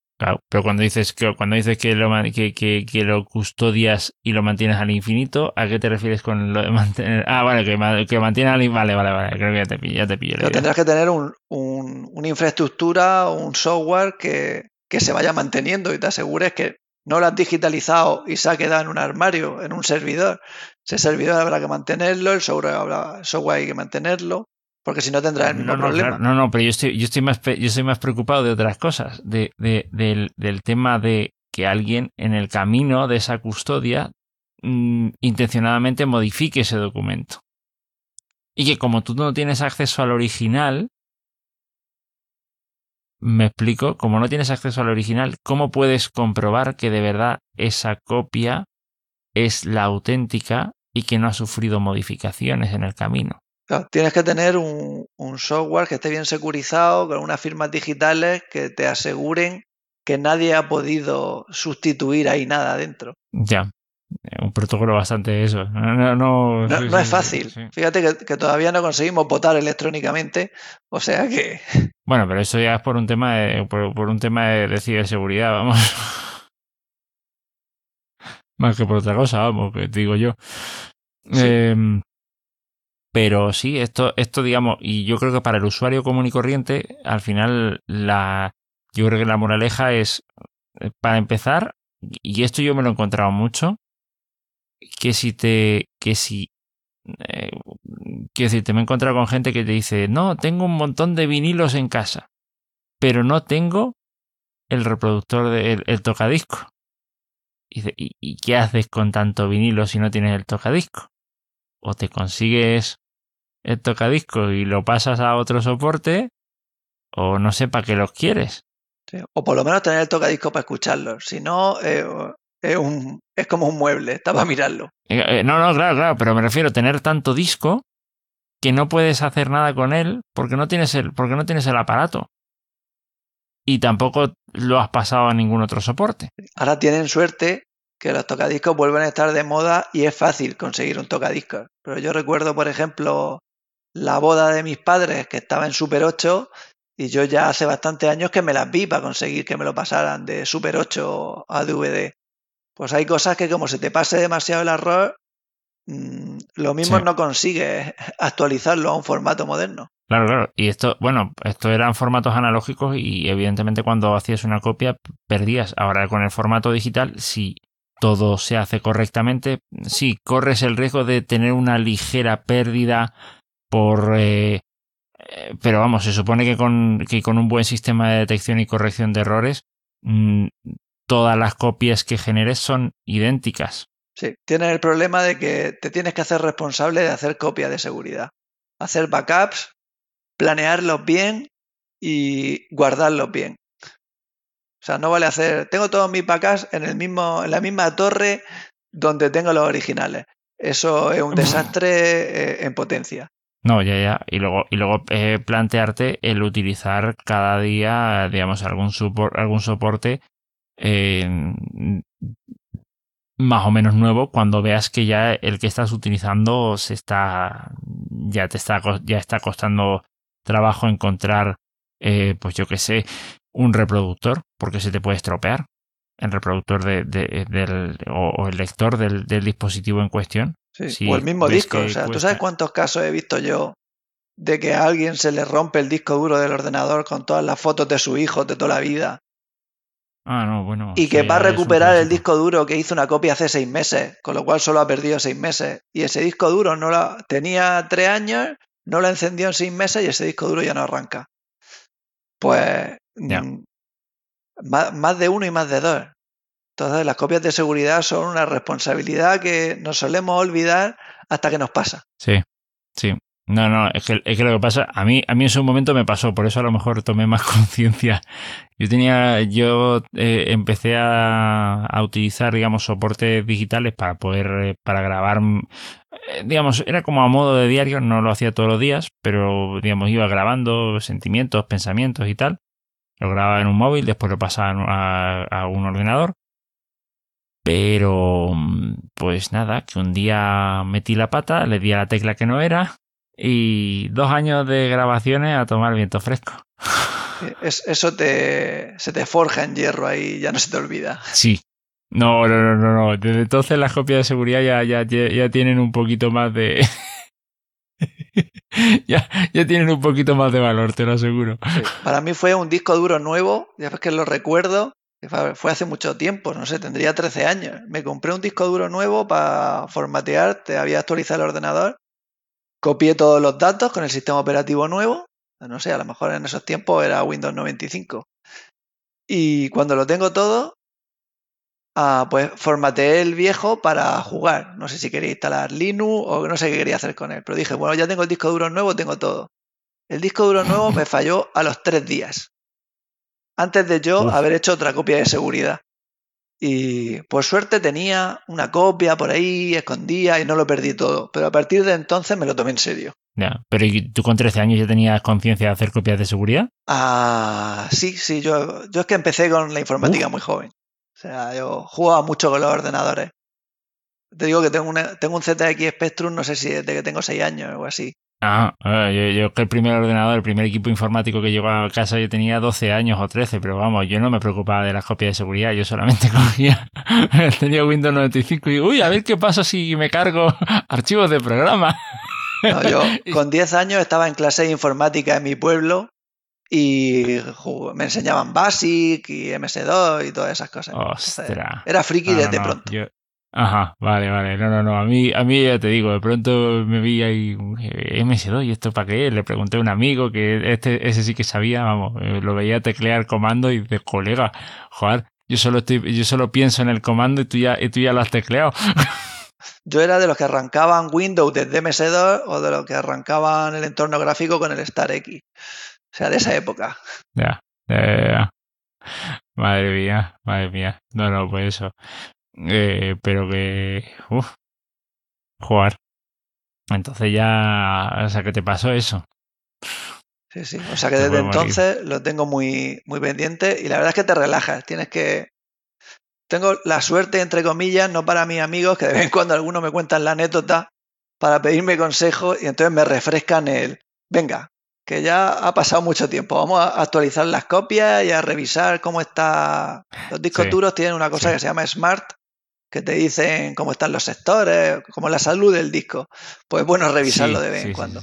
S1: pero cuando dices que cuando dices que lo, que, que, lo custodias y lo mantienes al infinito, ¿a qué te refieres con lo de mantener? Ah, vale, que, que mantiene al Vale, vale, vale, creo que ya te pillo. Ya te pillo
S2: pero tendrás que tener un, un, una infraestructura, un software que, que se vaya manteniendo y te asegures que no lo has digitalizado y se ha quedado en un armario, en un servidor. Ese servidor habrá que mantenerlo, el software, habrá, software hay que mantenerlo. Porque si no tendrá el mismo
S1: no,
S2: problema.
S1: no, no, pero yo estoy, yo estoy más, yo estoy más preocupado de otras cosas, de, de, del, del, tema de que alguien en el camino de esa custodia mm, intencionadamente modifique ese documento. Y que como tú no tienes acceso al original, me explico, como no tienes acceso al original, ¿cómo puedes comprobar que de verdad esa copia es la auténtica y que no ha sufrido modificaciones en el camino?
S2: tienes que tener un, software que esté bien securizado, con unas firmas digitales que te aseguren que nadie ha podido sustituir ahí nada dentro.
S1: Ya, un protocolo bastante eso. No,
S2: no, no, es fácil. Fíjate que, todavía no conseguimos votar electrónicamente, o sea que.
S1: Bueno, pero eso ya es por un tema de, por, un tema de, ciberseguridad, vamos. Más que por otra cosa, vamos, que digo yo. Em, pero sí, esto, esto digamos, y yo creo que para el usuario común y corriente, al final la, yo creo que la moraleja es eh, para empezar, y esto yo me lo he encontrado mucho, que si te, que si, eh, quiero decir, te me he encontrado con gente que te dice, no, tengo un montón de vinilos en casa, pero no tengo el reproductor del el tocadisco. Y, ¿Y qué haces con tanto vinilo si no tienes el tocadisco? O te consigues el tocadisco y lo pasas a otro soporte, o no sé para qué los quieres.
S2: O por lo menos tener el tocadisco para escucharlo. Si no, eh, es, un, es como un mueble, está para mirarlo.
S1: Eh, eh, no, no, claro, claro, pero me refiero a tener tanto disco que no puedes hacer nada con él porque no tienes el, porque no tienes el aparato. Y tampoco lo has pasado a ningún otro soporte.
S2: Ahora tienen suerte que los tocadiscos vuelven a estar de moda y es fácil conseguir un tocadiscos. Pero yo recuerdo, por ejemplo, la boda de mis padres que estaba en Super 8 y yo ya hace bastantes años que me las vi para conseguir que me lo pasaran de Super 8 a DVD. Pues hay cosas que como se te pase demasiado el error, mm, lo mismo no consigues actualizarlo a un formato moderno.
S1: Claro, claro. Y esto, bueno, esto eran formatos analógicos y evidentemente cuando hacías una copia perdías. Ahora con el formato digital, si todo se hace correctamente, sí, corres el riesgo de tener una ligera pérdida por eh, eh, pero vamos, se supone que con, que con un buen sistema de detección y corrección de errores, mm, todas las copias que generes son idénticas.
S2: Sí, tienes el problema de que te tienes que hacer responsable de hacer copias de seguridad. Hacer backups, planearlos bien y guardarlos bien. O sea, no vale hacer. Tengo todos mis backups en, el mismo, en la misma torre donde tengo los originales. Eso es un desastre eh, en potencia.
S1: No, ya, ya. Y luego, y luego eh, plantearte el utilizar cada día, digamos, algún, algún soporte eh, más o menos nuevo cuando veas que ya el que estás utilizando se está ya te está ya está costando trabajo encontrar eh, pues yo que sé un reproductor porque se te puede estropear el reproductor de, del, o, el lector del, dispositivo en cuestión
S2: Sí, o el mismo disco. O sea, ¿tú sabes cuántos casos he visto yo de que a alguien se le rompe el disco duro del ordenador con todas las fotos de su hijo de toda la vida?
S1: Ah, no, bueno.
S2: Y que va a recuperar el disco duro que hizo una copia hace seis meses, con lo cual solo ha perdido seis meses. Y ese disco duro no lo, tenía tres años, no lo encendió en seis meses y ese disco duro ya no arranca. Pues mm, más, más, de uno y más de dos. Entonces, las copias de seguridad son una responsabilidad que nos solemos olvidar hasta que nos pasa.
S1: Sí, sí. No, no, es que, es que, lo que pasa, a mí, a mí en su momento me pasó, por eso a lo mejor tomé más conciencia. Yo tenía, yo eh, empecé a, utilizar, digamos, soportes digitales para poder, eh, para grabar, eh, digamos, era como a modo de diario, no lo hacía todos los días, pero, digamos, iba grabando sentimientos, pensamientos y tal. Lo grababa en un móvil, después lo pasaba a, a un ordenador pero, pues nada, que un día metí la pata, le di a la tecla que no era y dos años de grabaciones a tomar viento fresco.
S2: eso te, se te forja en hierro ahí, ya no se te olvida.
S1: Sí. No, no, no, no. Desde entonces las copias de seguridad ya, ya, ya tienen un poquito más de... ya, ya tienen un poquito más de valor, te lo aseguro.
S2: Para mí fue un disco duro nuevo, ya ves que lo recuerdo, fue hace mucho tiempo, no sé, tendría 13 años. Me compré un disco duro nuevo para formatear, te había actualizado el ordenador, copié todos los datos con el sistema operativo nuevo, no sé, a lo mejor en esos tiempos era Windows 95. Y cuando lo tengo todo, ah, pues formateé el viejo para jugar. No sé si quería instalar Linux o no sé qué quería hacer con él, pero dije, bueno, ya tengo el disco duro nuevo, tengo todo. El disco duro nuevo me falló a los tres días antes de yo haber hecho otra copia de seguridad. Y por suerte tenía una copia por ahí escondida y no lo perdí todo. Pero a partir de entonces me lo tomé en serio.
S1: Ya, pero tú con 13 años ya tenías conciencia de hacer copias de seguridad?
S2: Ah, sí, sí, yo, yo es que empecé con la informática muy joven. O sea, yo jugaba mucho con los ordenadores. Te digo que tengo, tengo un ZX Spectrum, no sé si desde que tengo 6 años o así.
S1: Ah, eh, yo, que el primer ordenador, el primer equipo informático que llegó a casa yo tenía 12 años o 13, pero vamos, yo no me preocupaba de las copias de seguridad, yo solamente cogía, tenía Windows 95 y, uy, a ver qué pasa si me cargo archivos de programa.
S2: yo con 10 años estaba en clase de informática en mi pueblo y me enseñaban Basic y MS2 y todas esas cosas.
S1: Ostras.
S2: Era friki desde pronto.
S1: Ajá, vale, vale. No, no, no. A mí, a mí ya te digo, de pronto me vi ahí eh, MS2 y esto para qué. Le pregunté a un amigo que este, ese sí que sabía, vamos, eh, lo veía teclear comando y de colega, joder, yo solo estoy, yo solo pienso en el comando y tú ya, y tú ya lo has tecleado.
S2: Yo era de los que arrancaban Windows desde MS2 o de los que arrancaban el entorno gráfico con el Star X. O sea, de esa época.
S1: Ya, ya, Madre mía, madre mía. No, no, pues eso. Eh, pero que. Uf, jugar. Entonces ya. O sea, ¿qué te pasó eso?
S2: Sí, sí. O sea que desde entonces lo tengo muy, muy pendiente y la verdad es que te relajas. Tienes que. Tengo la suerte, entre comillas, no para mis amigos, que de vez en cuando algunos me cuentan la anécdota para pedirme consejo y entonces me refrescan el. Venga, que ya ha pasado mucho tiempo. Vamos a actualizar las copias y a revisar cómo está. Los discos duros tienen una cosa que se llama Smart, que te dicen cómo están los sectores, cómo la salud del disco. Pues bueno revisarlo de vez en cuando.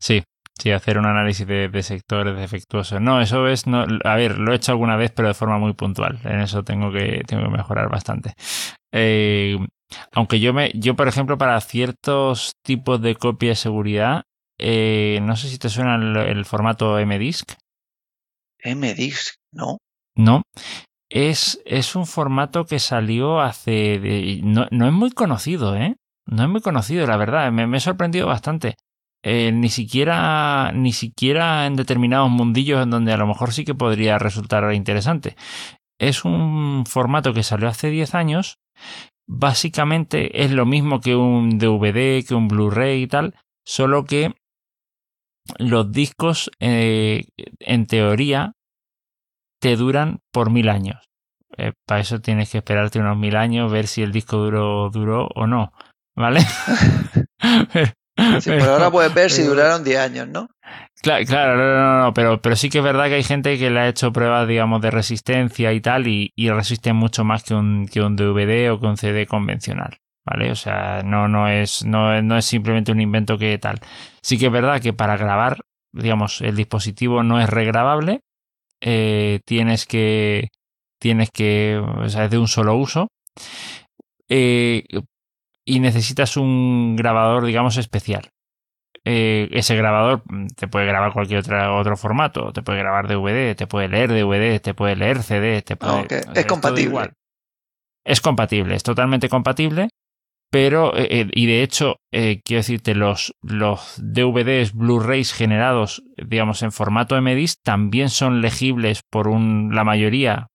S1: Sí, sí, hacer un análisis de, sectores defectuosos. No, eso es, no, a ver, lo he hecho alguna vez, pero de forma muy puntual. En eso tengo que, tengo que mejorar bastante. Eh, aunque yo me, yo por ejemplo, para ciertos tipos de copia de seguridad, eh, no sé si te suena el, el formato MDisk.
S2: MDisk, ¿no?
S1: No. Es, es un formato que salió hace... no, no, es muy conocido, ¿eh? No es muy conocido, la verdad. Me, me he sorprendido bastante. Eh, ni siquiera ni siquiera en determinados mundillos en donde a lo mejor sí que podría resultar interesante. Es un formato que salió hace 10 años. Básicamente es lo mismo que un DVD, que un Blu-ray y tal, solo que los discos eh, en teoría te duran por mil años. Eh, para eso tienes que esperarte unos mil años, ver si el disco duró, duró o no. ¿Vale?
S2: sí, pero ahora puedes ver si duraron 10 años, ¿no?
S1: Claro, claro no, no, pero, pero sí que es verdad que hay gente que le ha hecho pruebas, digamos, de resistencia y tal, y, y resisten mucho más que un, que un DVD o que un CD convencional. ¿Vale? O sea, no, no, es, no, no es simplemente un invento que tal. Sí que es verdad que para grabar, digamos, el dispositivo no es regrabable, eh, tienes que, tienes que, o sea, es de un solo uso. Eh, y necesitas un grabador, digamos, especial. Eh, ese grabador mm, te puede grabar cualquier otro, otro formato, te puede grabar DVD, te puede leer DVD, te puede leer CD, te puede...
S2: es compatible.
S1: Es compatible, es totalmente compatible, pero, eh, y de hecho, quiero decirte, los, los DVDs Blu-rays generados, digamos, en formato MDIS también son legibles por un, la mayoría,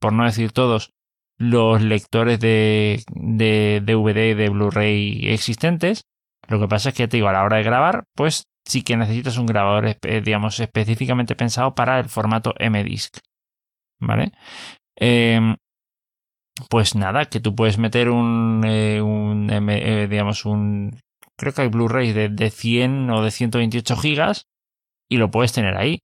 S1: por no decir todos, los lectores de, de DVD de Blu-ray existentes. Lo que pasa es que te digo, a la hora de grabar, pues sí que necesitas un grabador, digamos, específicamente pensado para el formato M-Disc. ¿Vale? Em, pues nada, que tú puedes meter un, eh, un eh, digamos, un, creo que hay Blu-ray de, de 100 o de 128 gigas y lo puedes tener ahí.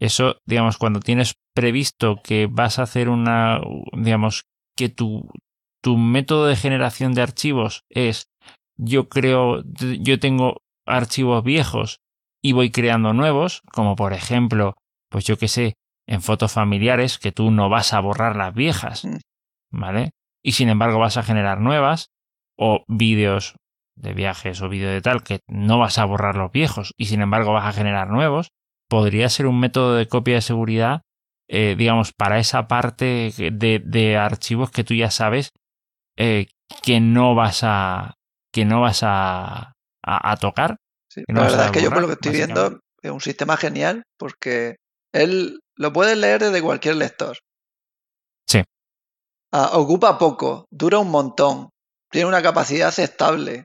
S1: Eso, digamos, cuando tienes previsto que vas a hacer una, digamos, que tu, tu método de generación de archivos es yo creo, yo tengo archivos viejos y voy creando nuevos, como por ejemplo, pues yo que sé, en fotos familiares, que tú no vas a borrar las viejas, mm. ¿Vale? Y sin embargo vas a generar nuevas, o vídeos de viajes o vídeos de tal, que no vas a borrar los viejos y sin embargo vas a generar nuevos, podría ser un método de copia de seguridad eh, digamos, para esa parte de, de, archivos que tú ya sabes eh, que no vas a que no vas a, a, tocar.
S2: la verdad es que yo por lo que estoy viendo es un sistema genial porque él lo puedes leer desde cualquier lector.
S1: Sí.
S2: Ah, ocupa poco, dura un montón, tiene una capacidad aceptable.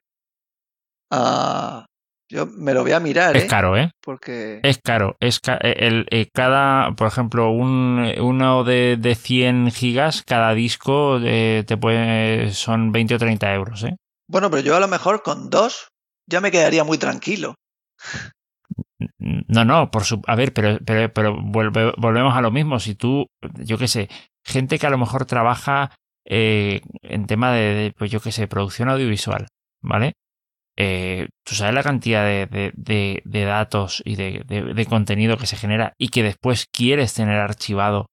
S2: Ah, yo me lo voy a mirar.
S1: Es ¿eh? caro, ¿eh?
S2: Porque...
S1: Es caro. Es eh, el, eh, cada, por ejemplo, un, uno de, de 100 gigas, cada disco te puede, son 20 o 30 euros, ¿eh?
S2: Bueno, pero yo a lo mejor con dos ya me quedaría muy tranquilo.
S1: No, no, por su, a ver, pero, pero, pero volvemos a lo mismo. Si tú, yo qué sé, gente que a lo mejor trabaja en tema de, pues yo qué sé, producción audiovisual, ¿vale? eh, tú sabes la cantidad de, de, de datos y de, contenido que se genera y que después quieres tener archivado.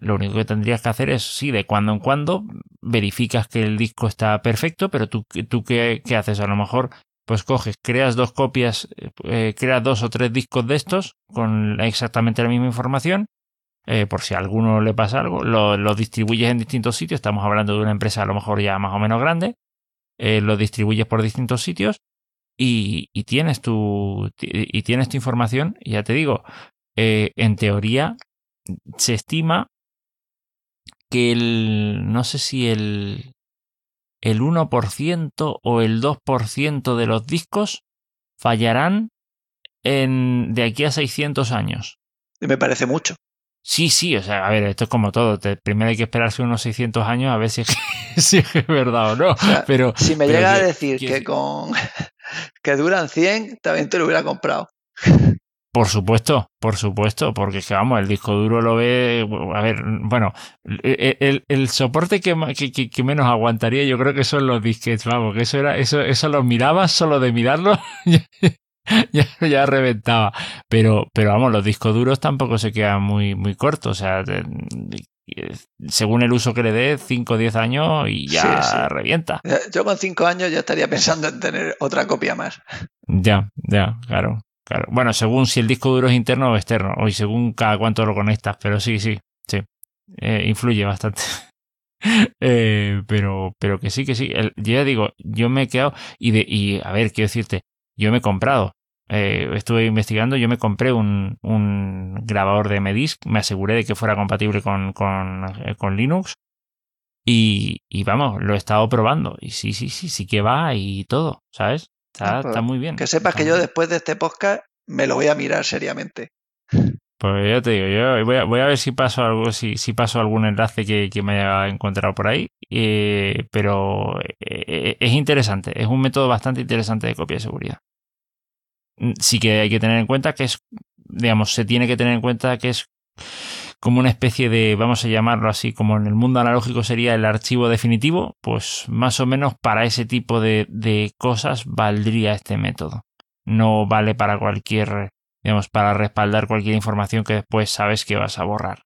S1: Lo único que tendrías que hacer es, sí, de cuando en cuando verificas que el disco está perfecto, pero tú, tú qué, qué haces? A lo mejor, pues coges, creas dos copias, eh, creas dos o tres discos de estos con exactamente la misma información eh, por si a alguno le pasa algo, lo, distribuyes en distintos sitios, estamos hablando de una empresa a lo mejor ya más o menos grande, eh, lo distribuyes por distintos sitios y, tienes tu y tienes tu información, ya te digo, eh, en teoría se estima que el, no sé si el, el 1% o el 2% de los discos fallarán en, de aquí a 600 años.
S2: Me parece mucho.
S1: Sí, sí, o sea, a ver, esto es como todo. primero hay que esperarse unos 600 años a ver si es, si es verdad o no. pero
S2: si me llega a decir que, con que duran 100, también te lo hubiera comprado.
S1: Por supuesto, por supuesto, porque vamos, el disco duro lo ve, a ver, bueno, el, el, soporte que, que, que, menos aguantaría yo creo que son los disquetes, vamos, que eso era, eso, eso lo mirabas solo de mirarlo, ya, ya reventaba. Pero, pero vamos, los discos duros tampoco se quedan muy, muy cortos. O sea, según el uso que le dé, 5 o 10 años y ya revienta.
S2: Yo con 5 años ya estaría pensando en tener otra copia más.
S1: Ya, ya, claro. Claro. Bueno, según si el disco duro es interno o externo, o según cada cuánto lo conectas, pero sí, sí, sí. Eh, influye bastante. eh, pero, pero que sí, que sí. yo ya digo, yo me he quedado. Y, de, y a ver, quiero decirte, yo me he comprado eh, estuve investigando, yo me compré un, un, grabador de Medisk, me aseguré de que fuera compatible con, con, eh, con Linux y, y, vamos, lo he estado probando y sí, sí, sí, sí que va y todo, ¿sabes? Está, pues, muy bien.
S2: Que sepas que yo después de este podcast me lo voy a mirar seriamente.
S1: Pues ya te digo, yo voy a, voy a ver si paso algo, si, si paso algún enlace que, que me haya encontrado por ahí. Eh, pero es interesante, es un método bastante interesante de copia de seguridad. Mm, sí que hay que tener en cuenta que es, digamos, se tiene que tener en cuenta que es como una especie de, vamos a llamarlo así, como en el mundo analógico sería el archivo definitivo, pues más o menos para ese tipo de, de cosas valdría este método. No vale para cualquier, digamos, para respaldar cualquier información que después sabes que vas a borrar.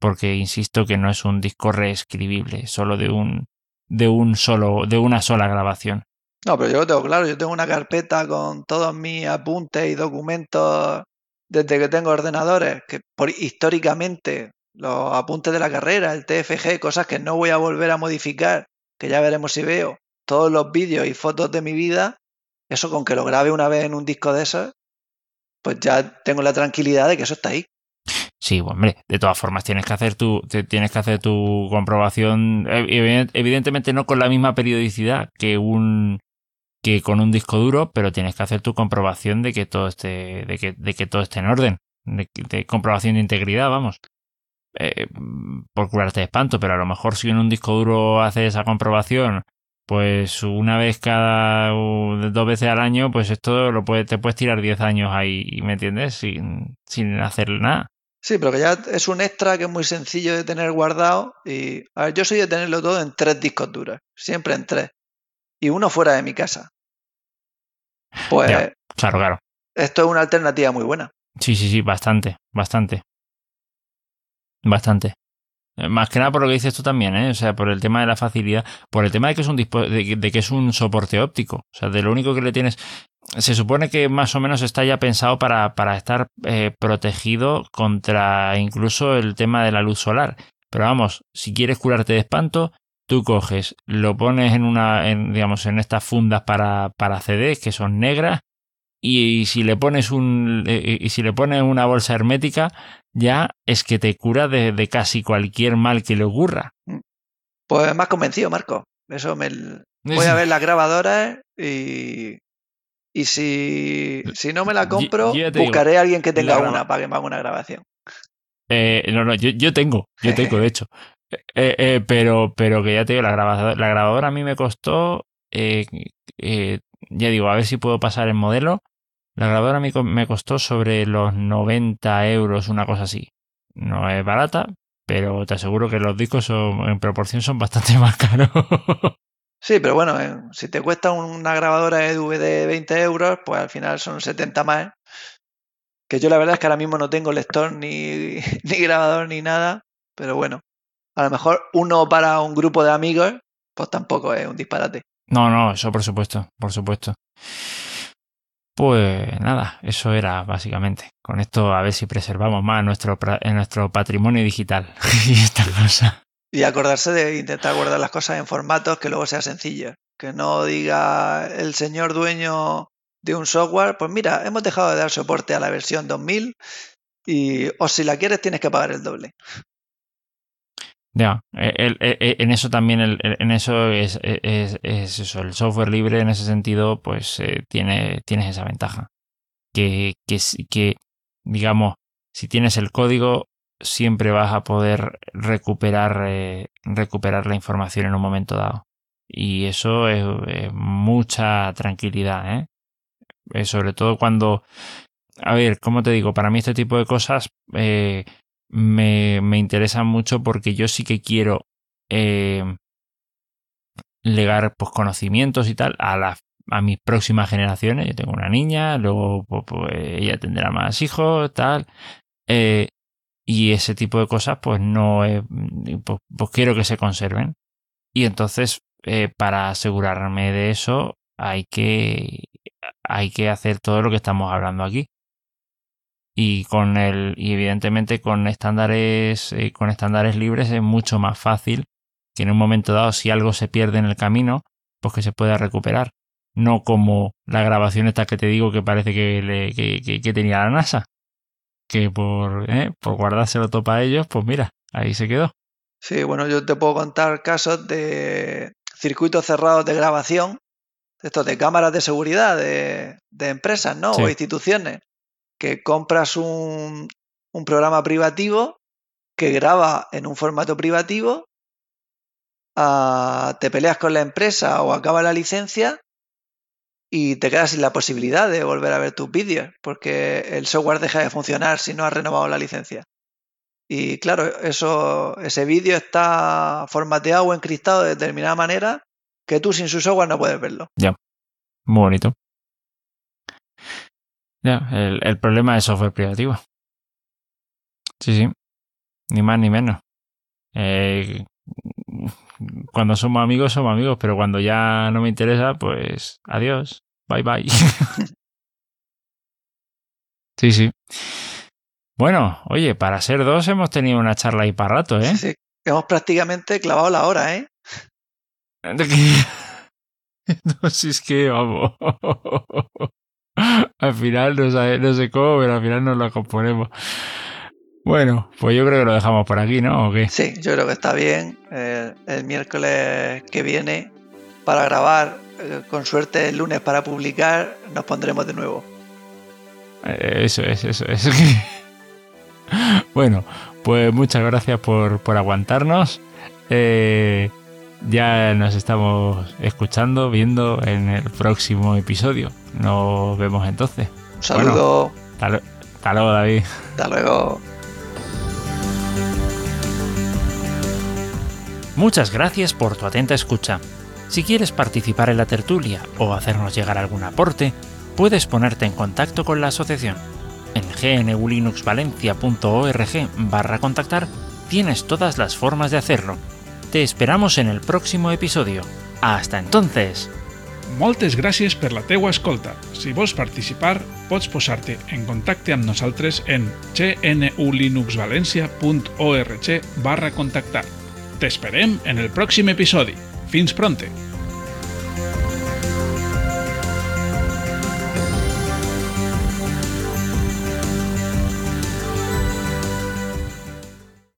S1: Porque insisto que no es un disco reescribible, solo de un, de un solo, de una sola grabación.
S2: No, pero yo lo tengo claro, yo tengo una carpeta con todos mis apuntes y documentos desde que tengo ordenadores, que históricamente los apuntes de la carrera, el TFG, cosas que no voy a volver a modificar, que ya veremos si veo, todos los vídeos y fotos de mi vida, eso con que lo grabe una vez en un disco de esos, pues ya tengo la tranquilidad de que eso está ahí.
S1: Sí, hombre, de todas formas tienes que hacer tu, tienes que hacer tu comprobación, evidentemente no con la misma periodicidad que un que con un disco duro, pero tienes que hacer tu comprobación de que todo esté, de que, de que todo esté en orden, de, comprobación de integridad, vamos. Eh, por curarte de espanto, pero a lo mejor si en un disco duro haces esa comprobación, pues una vez cada dos veces al año, pues esto lo puede, te puedes tirar 10 años ahí, ¿me entiendes? Sin, sin hacer nada.
S2: Sí, pero que ya es un extra que es muy sencillo de tener guardado. Y a ver, yo soy de tenerlo todo en tres discos duros, siempre en tres y uno fuera de mi casa. Pues.
S1: claro, claro.
S2: Esto es una alternativa muy buena.
S1: Sí, sí, sí, bastante, bastante. Bastante. Eh, más que nada por lo que dices tú también, ¿eh? O sea, por el tema de la facilidad, por el tema de que es un de, que es un soporte óptico. O sea, de lo único que le tienes. Se supone que más o menos está ya pensado para, para estar eh, protegido contra incluso el tema de la luz solar. Pero vamos, si quieres curarte de espanto, tú coges, lo pones en una, digamos, en estas fundas para, para CDs que son negras y, si le pones un, eh, y si le pones una bolsa hermética, ya es que te cura de, casi cualquier mal que le ocurra.
S2: Pues más convencido, Marco. Eso me voy a ver las grabadoras y y si, si no me la compro, buscaré a alguien que tenga una para que me haga una grabación.
S1: Eh, no, no, yo, yo tengo, yo tengo, de hecho. Eh, eh, pero, pero que ya te digo, la grabadora, la grabadora a mí me costó, eh, ya digo, a ver si puedo pasar el modelo. La grabadora a mí me costó sobre los 90 euros, una cosa así. No es barata, pero te aseguro que los discos son, en proporción son bastante más caros.
S2: Sí, pero bueno, eh, si te cuesta una grabadora de DVD 20 euros, pues al final son 70 más. Que yo la verdad es que ahora mismo no tengo lector ni, ni grabador ni nada, pero bueno, a lo mejor uno para un grupo de amigos, pues tampoco es un disparate.
S1: No, no, eso por supuesto, por supuesto. Pues nada, eso era básicamente. Con esto a ver si preservamos más nuestro, nuestro patrimonio digital y esta cosa.
S2: Y acordarse de intentar guardar las cosas en formatos que luego sea sencillo. Que no diga el señor dueño de un software, pues mira, hemos dejado de dar soporte a la versión 2000 y o si la quieres tienes que pagar el doble.
S1: Ya, en eso también, en eso es, eso, el software libre en ese sentido, pues eh, tiene, tienes esa ventaja. Que, que, que, digamos, si tienes el código, siempre vas a poder recuperar, eh, recuperar la información en un momento dado. Y eso es, mucha tranquilidad, ¿eh? ¿eh? Sobre todo cuando, a ver, ¿cómo te digo? Para mí este tipo de cosas eh, me, me, interesan mucho porque yo sí que quiero eh, legar pues, conocimientos y tal a, la, a mis próximas generaciones. Yo tengo una niña, luego pues, pues ella tendrá más hijos, tal. Eh, y ese tipo de cosas pues no pues, pues, quiero que se conserven y entonces eh, para asegurarme de eso hay que hay que hacer todo lo que estamos hablando aquí y con el y evidentemente con estándares eh, con estándares libres es mucho más fácil que en un momento dado si algo se pierde en el camino pues que se pueda recuperar no como la grabación esta que te digo que parece que, le, que, que tenía la NASA que por, ¿eh? por guardárselo todo para ellos, pues mira, ahí se quedó.
S2: Sí, bueno, yo te puedo contar casos de circuitos cerrados de grabación, estos de cámaras de seguridad de, empresas, ¿no? O instituciones, que compras un, un programa privativo que graba en un formato privativo, ah, te peleas con la empresa o acaba la licencia y te quedas sin la posibilidad de volver a ver tus vídeos, porque el software deja de funcionar si no has renovado la licencia. Y claro, eso, ese vídeo está formateado o encriptado de determinada manera que tú sin su software no puedes verlo.
S1: Ya, muy bonito. Ya, el, el problema es software privativo. Sí, sí, ni más ni menos. Eh, cuando somos amigos, somos amigos, pero cuando ya no me interesa, pues adiós, bye bye. sí, sí. Bueno, oye, para ser dos hemos tenido una charla ahí para rato, ¿eh?
S2: Sí, hemos prácticamente clavado la hora, ¿eh?
S1: no, si es que vamos. al final no sé, no sé cómo, pero al final nos lo componemos. Bueno, pues yo creo que lo dejamos por aquí, ¿no? ¿O qué?
S2: Sí, yo creo que está bien. Eh, el miércoles que viene, para grabar, eh, con suerte el lunes para publicar, nos pondremos de nuevo.
S1: Eh, eso es, eso es. bueno, pues muchas gracias por, por aguantarnos. Ya nos estamos escuchando, viendo en el próximo episodio. Nos vemos entonces.
S2: Un saludo.
S1: hasta luego, David.
S2: Hasta luego.
S1: Muchas gracias por tu atenta escucha. Si quieres participar en la tertulia o hacernos llegar algún aporte, puedes ponerte en contacto con la asociación. En gnulinuxvalencia.org barra contactar tienes todas las formas de hacerlo. Te esperamos en el próximo episodio. Hasta entonces!
S3: Moltes gràcies per la teua escolta. Si vols participar, pots posar-te en contacte amb nosaltres en gnulinuxvalencia.org barra contactar. T'esperem en el pròxim episodi. Fins pronte!